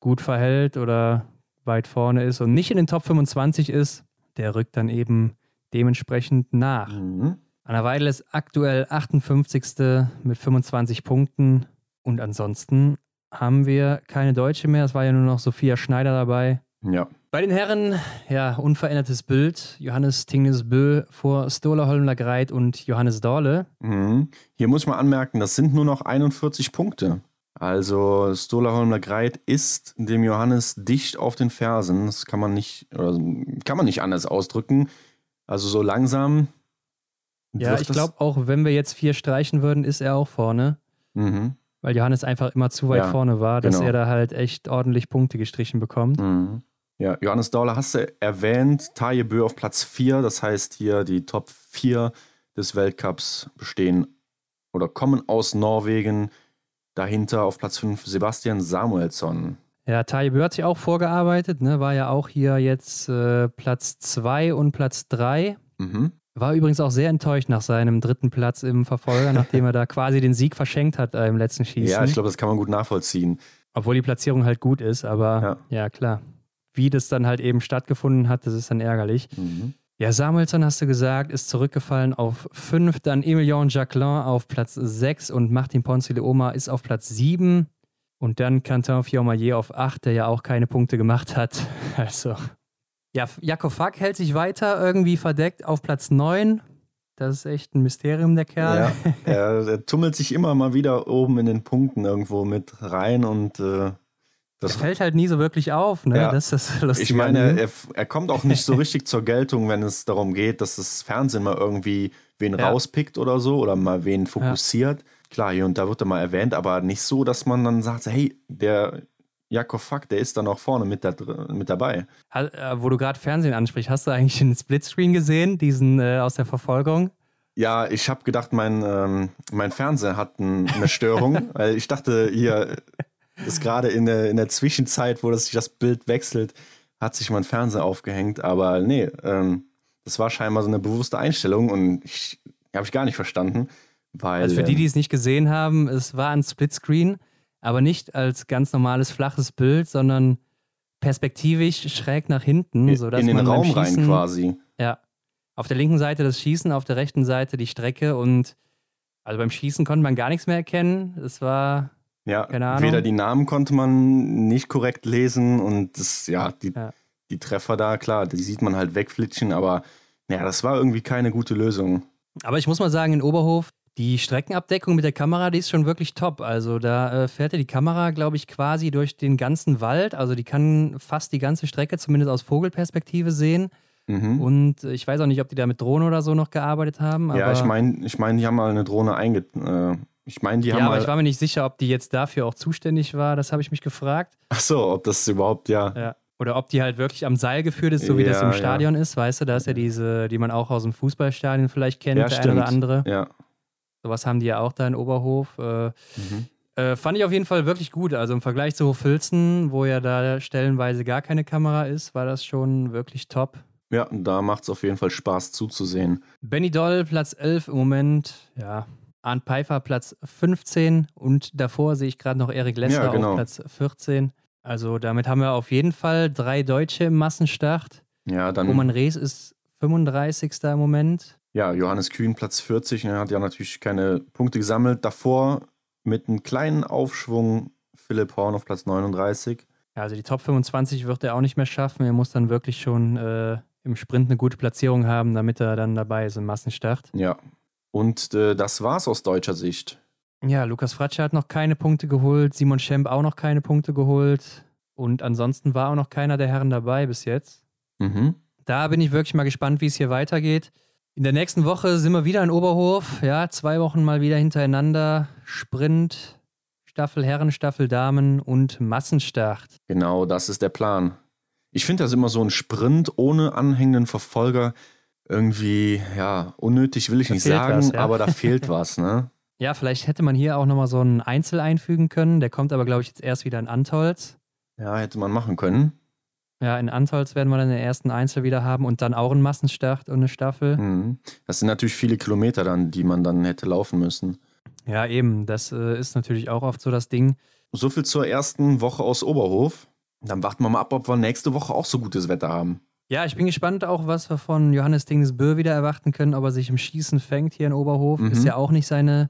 gut verhält oder weit vorne ist und nicht in den Top 25 ist, der rückt dann eben dementsprechend nach. Mhm. Anna Weidel ist aktuell 58. mit 25 Punkten. Und ansonsten haben wir keine Deutsche mehr. Es war ja nur noch Sophia Schneider dabei. Ja. Bei den Herren, ja, unverändertes Bild. Johannes Tingnes Bö vor Stola Holmler Greit und Johannes Dorle. Mhm. Hier muss man anmerken, das sind nur noch 41 Punkte. Also Stola Holmler Greit ist dem Johannes dicht auf den Fersen. Das kann man nicht, kann man nicht anders ausdrücken. Also so langsam ja, ich glaube auch, wenn wir jetzt vier streichen würden, ist er auch vorne. Mhm. Weil Johannes einfach immer zu weit ja, vorne war, dass genau. er da halt echt ordentlich Punkte gestrichen bekommt. Mhm. Ja, Johannes Dauler hast du erwähnt, Taje Bö auf Platz 4, das heißt hier die Top 4 des Weltcups bestehen oder kommen aus Norwegen. Dahinter auf Platz 5 Sebastian Samuelsson. Ja, Taje Bö hat sich auch vorgearbeitet, ne? war ja auch hier jetzt äh, Platz 2 und Platz 3. Mhm. War übrigens auch sehr enttäuscht nach seinem dritten Platz im Verfolger, nachdem er da quasi den Sieg verschenkt hat äh, im letzten Schießen. Ja, ich glaube, das kann man gut nachvollziehen. Obwohl die Platzierung halt gut ist, aber ja, ja klar. Wie das dann halt eben stattgefunden hat, das ist dann ärgerlich. Mhm. Ja, Samuelsson, hast du gesagt, ist zurückgefallen auf 5. Dann Emilien Jacquelin auf Platz 6 und Martin Ponce Oma ist auf Platz 7. Und dann Quentin Fiormaillet auf 8, der ja auch keine Punkte gemacht hat. Also ja, Jakob Fack hält sich weiter irgendwie verdeckt auf Platz 9. Das ist echt ein Mysterium, der Kerl. Ja, er, er tummelt sich immer mal wieder oben in den Punkten irgendwo mit rein und äh, das fällt halt nie so wirklich auf, ne? Ja. Das ist lustig. Ich meine, er, er, kommt auch nicht so richtig zur Geltung, wenn es darum geht, dass das Fernsehen mal irgendwie wen ja. rauspickt oder so oder mal wen fokussiert. Ja. Klar, hier und da wird er mal erwähnt, aber nicht so, dass man dann sagt, hey, der Jakob Fuck, der ist dann auch vorne mit, da, mit dabei. Äh, wo du gerade Fernsehen ansprichst, hast du eigentlich den Splitscreen gesehen, diesen äh, aus der Verfolgung? Ja, ich habe gedacht, mein, ähm, mein Fernseher hat ein, eine Störung, weil ich dachte, hier ist gerade in der, in der Zwischenzeit, wo das, sich das Bild wechselt, hat sich mein Fernseher aufgehängt. Aber nee, ähm, das war scheinbar so eine bewusste Einstellung und ich habe ich gar nicht verstanden. Weil, also für die, ähm, die es nicht gesehen haben, es war ein Splitscreen, aber nicht als ganz normales flaches Bild, sondern perspektivisch schräg nach hinten, sodass in den man beim Raum rein Schießen- quasi. Ja. Auf der linken Seite das Schießen, auf der rechten Seite die Strecke und also beim Schießen konnte man gar nichts mehr erkennen. Es war, Ja, weder die Namen konnte man nicht korrekt lesen und das, ja, die, Ja. die Treffer da, klar, die sieht man halt wegflitschen, aber ja, das war irgendwie keine gute Lösung. aber ich muss mal sagen, in Oberhof, die Streckenabdeckung mit der Kamera, die ist schon wirklich top. Also da äh, fährt ja die Kamera, glaube ich, quasi durch den ganzen Wald. Also die kann fast die ganze Strecke zumindest aus Vogelperspektive sehen. Mhm. Und ich weiß auch nicht, ob die da mit Drohnen oder so noch gearbeitet haben. Aber ja, ich meine, ich mein, die haben mal eine Drohne einge... Äh, ich meine, die haben ja, aber ich war mir nicht sicher, ob die jetzt dafür auch zuständig war. Das habe ich mich gefragt. Ach so, ob das überhaupt, ja. Ja. Oder ob die halt wirklich am Seil geführt ist, so wie das Ja, im ja. Stadion ist, weißt du, da ist ja diese, die man auch aus dem Fußballstadion vielleicht kennt, Ja, der eine oder stimmt. andere. Ja. Sowas haben die ja auch da in Oberhof. Äh, Mhm. äh, fand ich auf jeden Fall wirklich gut. Also im Vergleich zu Hochfilzen, wo ja da stellenweise gar keine Kamera ist, war das schon wirklich top. Ja, da macht es auf jeden Fall Spaß zuzusehen. Benny Doll, Platz 11 im Moment. Ja. Arndt Pfeiffer, Platz 15. Und davor sehe ich gerade noch Erik Lester Ja, genau. auf Platz 14. Also damit haben wir auf jeden Fall drei Deutsche im Massenstart. Ja, dann Roman Rees ist 35. im Moment. ja, Johannes Kühn Platz 40, er hat ja natürlich keine Punkte gesammelt. Davor mit einem kleinen Aufschwung Philipp Horn auf Platz 39. Ja, also die Top 25 wird er auch nicht mehr schaffen. Er muss dann wirklich schon äh, im Sprint eine gute Platzierung haben, damit er dann dabei ist im Massenstart. Ja. Und äh, das war's aus deutscher Sicht. Ja, Lukas Fratsche hat noch keine Punkte geholt, Simon Schemp auch noch keine Punkte geholt. Und ansonsten war auch noch keiner der Herren dabei bis jetzt. Mhm. Da bin ich wirklich mal gespannt, wie es hier weitergeht. In der nächsten Woche sind wir wieder in Oberhof. Ja, zwei Wochen mal wieder hintereinander. Sprint, Staffel Herren, Staffel Damen und Massenstart. Genau, das ist der Plan. Ich finde das immer so ein Sprint ohne anhängenden Verfolger irgendwie, ja, unnötig will ich Da nicht sagen, was, ja. aber da fehlt was, ne? Ja, vielleicht hätte man hier auch nochmal so einen Einzel einfügen können. Der kommt aber, glaube ich, jetzt erst wieder in Antolz. Ja, hätte man machen können. Ja, in Antolz werden wir dann den ersten Einzel wieder haben und dann auch einen Massenstart und eine Staffel. Mhm. Das sind natürlich viele Kilometer dann, die man dann hätte laufen müssen. Ja, eben. Das äh, ist natürlich auch oft so das Ding. So viel zur ersten Woche aus Oberhof. Dann warten wir mal ab, ob wir nächste Woche auch so gutes Wetter haben. Ja, ich bin gespannt auch, was wir von Johannes Dingesbö wieder erwarten können, ob er sich im Schießen fängt hier in Oberhof. Mhm. Ist ja auch nicht seine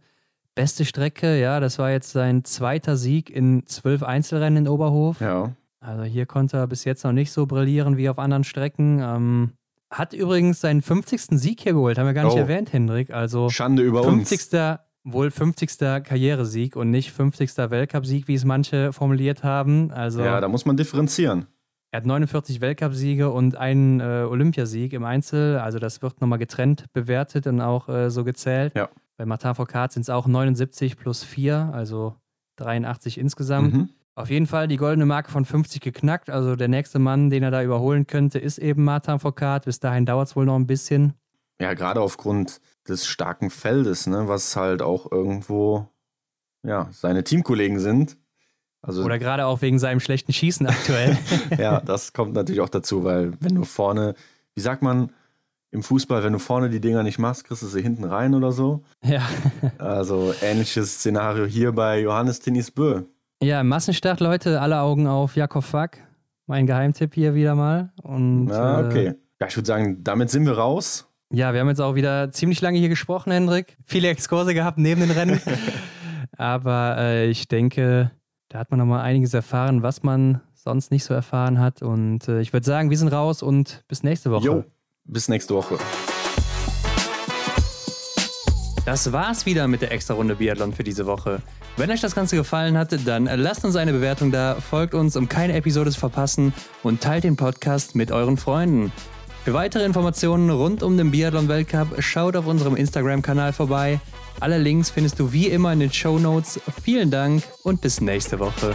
beste Strecke. Ja, das war jetzt sein zweiter Sieg in zwölf Einzelrennen in Oberhof. Ja. Also hier konnte er bis jetzt noch nicht so brillieren wie auf anderen Strecken. Ähm, hat übrigens seinen 50. Sieg hier geholt, haben wir gar nicht Oh. erwähnt, Hendrik. Also Schande über uns. 50. wohl 50. Karrieresieg und nicht 50. Weltcupsieg, wie es manche formuliert haben. Also Ja, da muss man differenzieren. Er hat 49 Weltcupsiege und einen äh, Olympiasieg im Einzel. Also das wird nochmal getrennt bewertet und auch äh, so gezählt. Ja. Bei Martin Foucault sind es auch 79 plus 4, also 83 insgesamt. Mhm. Auf jeden Fall die goldene Marke von 50 geknackt. Also der nächste Mann, den er da überholen könnte, ist eben Martin Foucault. Bis dahin dauert es wohl noch ein bisschen. Ja, gerade aufgrund des starken Feldes, ne, was halt auch irgendwo ja, seine Teamkollegen sind. Also Oder gerade auch wegen seinem schlechten Schießen aktuell. ja, das kommt natürlich auch dazu, weil wenn du vorne, wie sagt man im Fußball, wenn du vorne die Dinger nicht machst, kriegst du sie hinten rein oder so. ja. Also ähnliches Szenario hier bei Johannes Tinnis Bö. ja, Massenstart, Leute, alle Augen auf Jakob Fack. Mein Geheimtipp hier wieder mal. Und, Ja, äh, okay. Ja, ich würde sagen, damit sind wir raus. Ja, wir haben jetzt auch wieder ziemlich lange hier gesprochen, Hendrik. Viele Exkurse gehabt neben den Rennen. Aber äh, ich denke, da hat man nochmal einiges erfahren, was man sonst nicht so erfahren hat. Und äh, ich würde sagen, wir sind raus und bis nächste Woche. Jo, bis nächste Woche. Das war's wieder mit der Extra-Runde Biathlon für diese Woche. Wenn euch das Ganze gefallen hat, dann lasst uns eine Bewertung da, folgt uns, um keine Episode zu verpassen und teilt den Podcast mit euren Freunden. Für weitere Informationen rund um den Biathlon-Weltcup schaut auf unserem Instagram-Kanal vorbei. Alle Links findest du wie immer in den Show Notes. Vielen Dank und bis nächste Woche.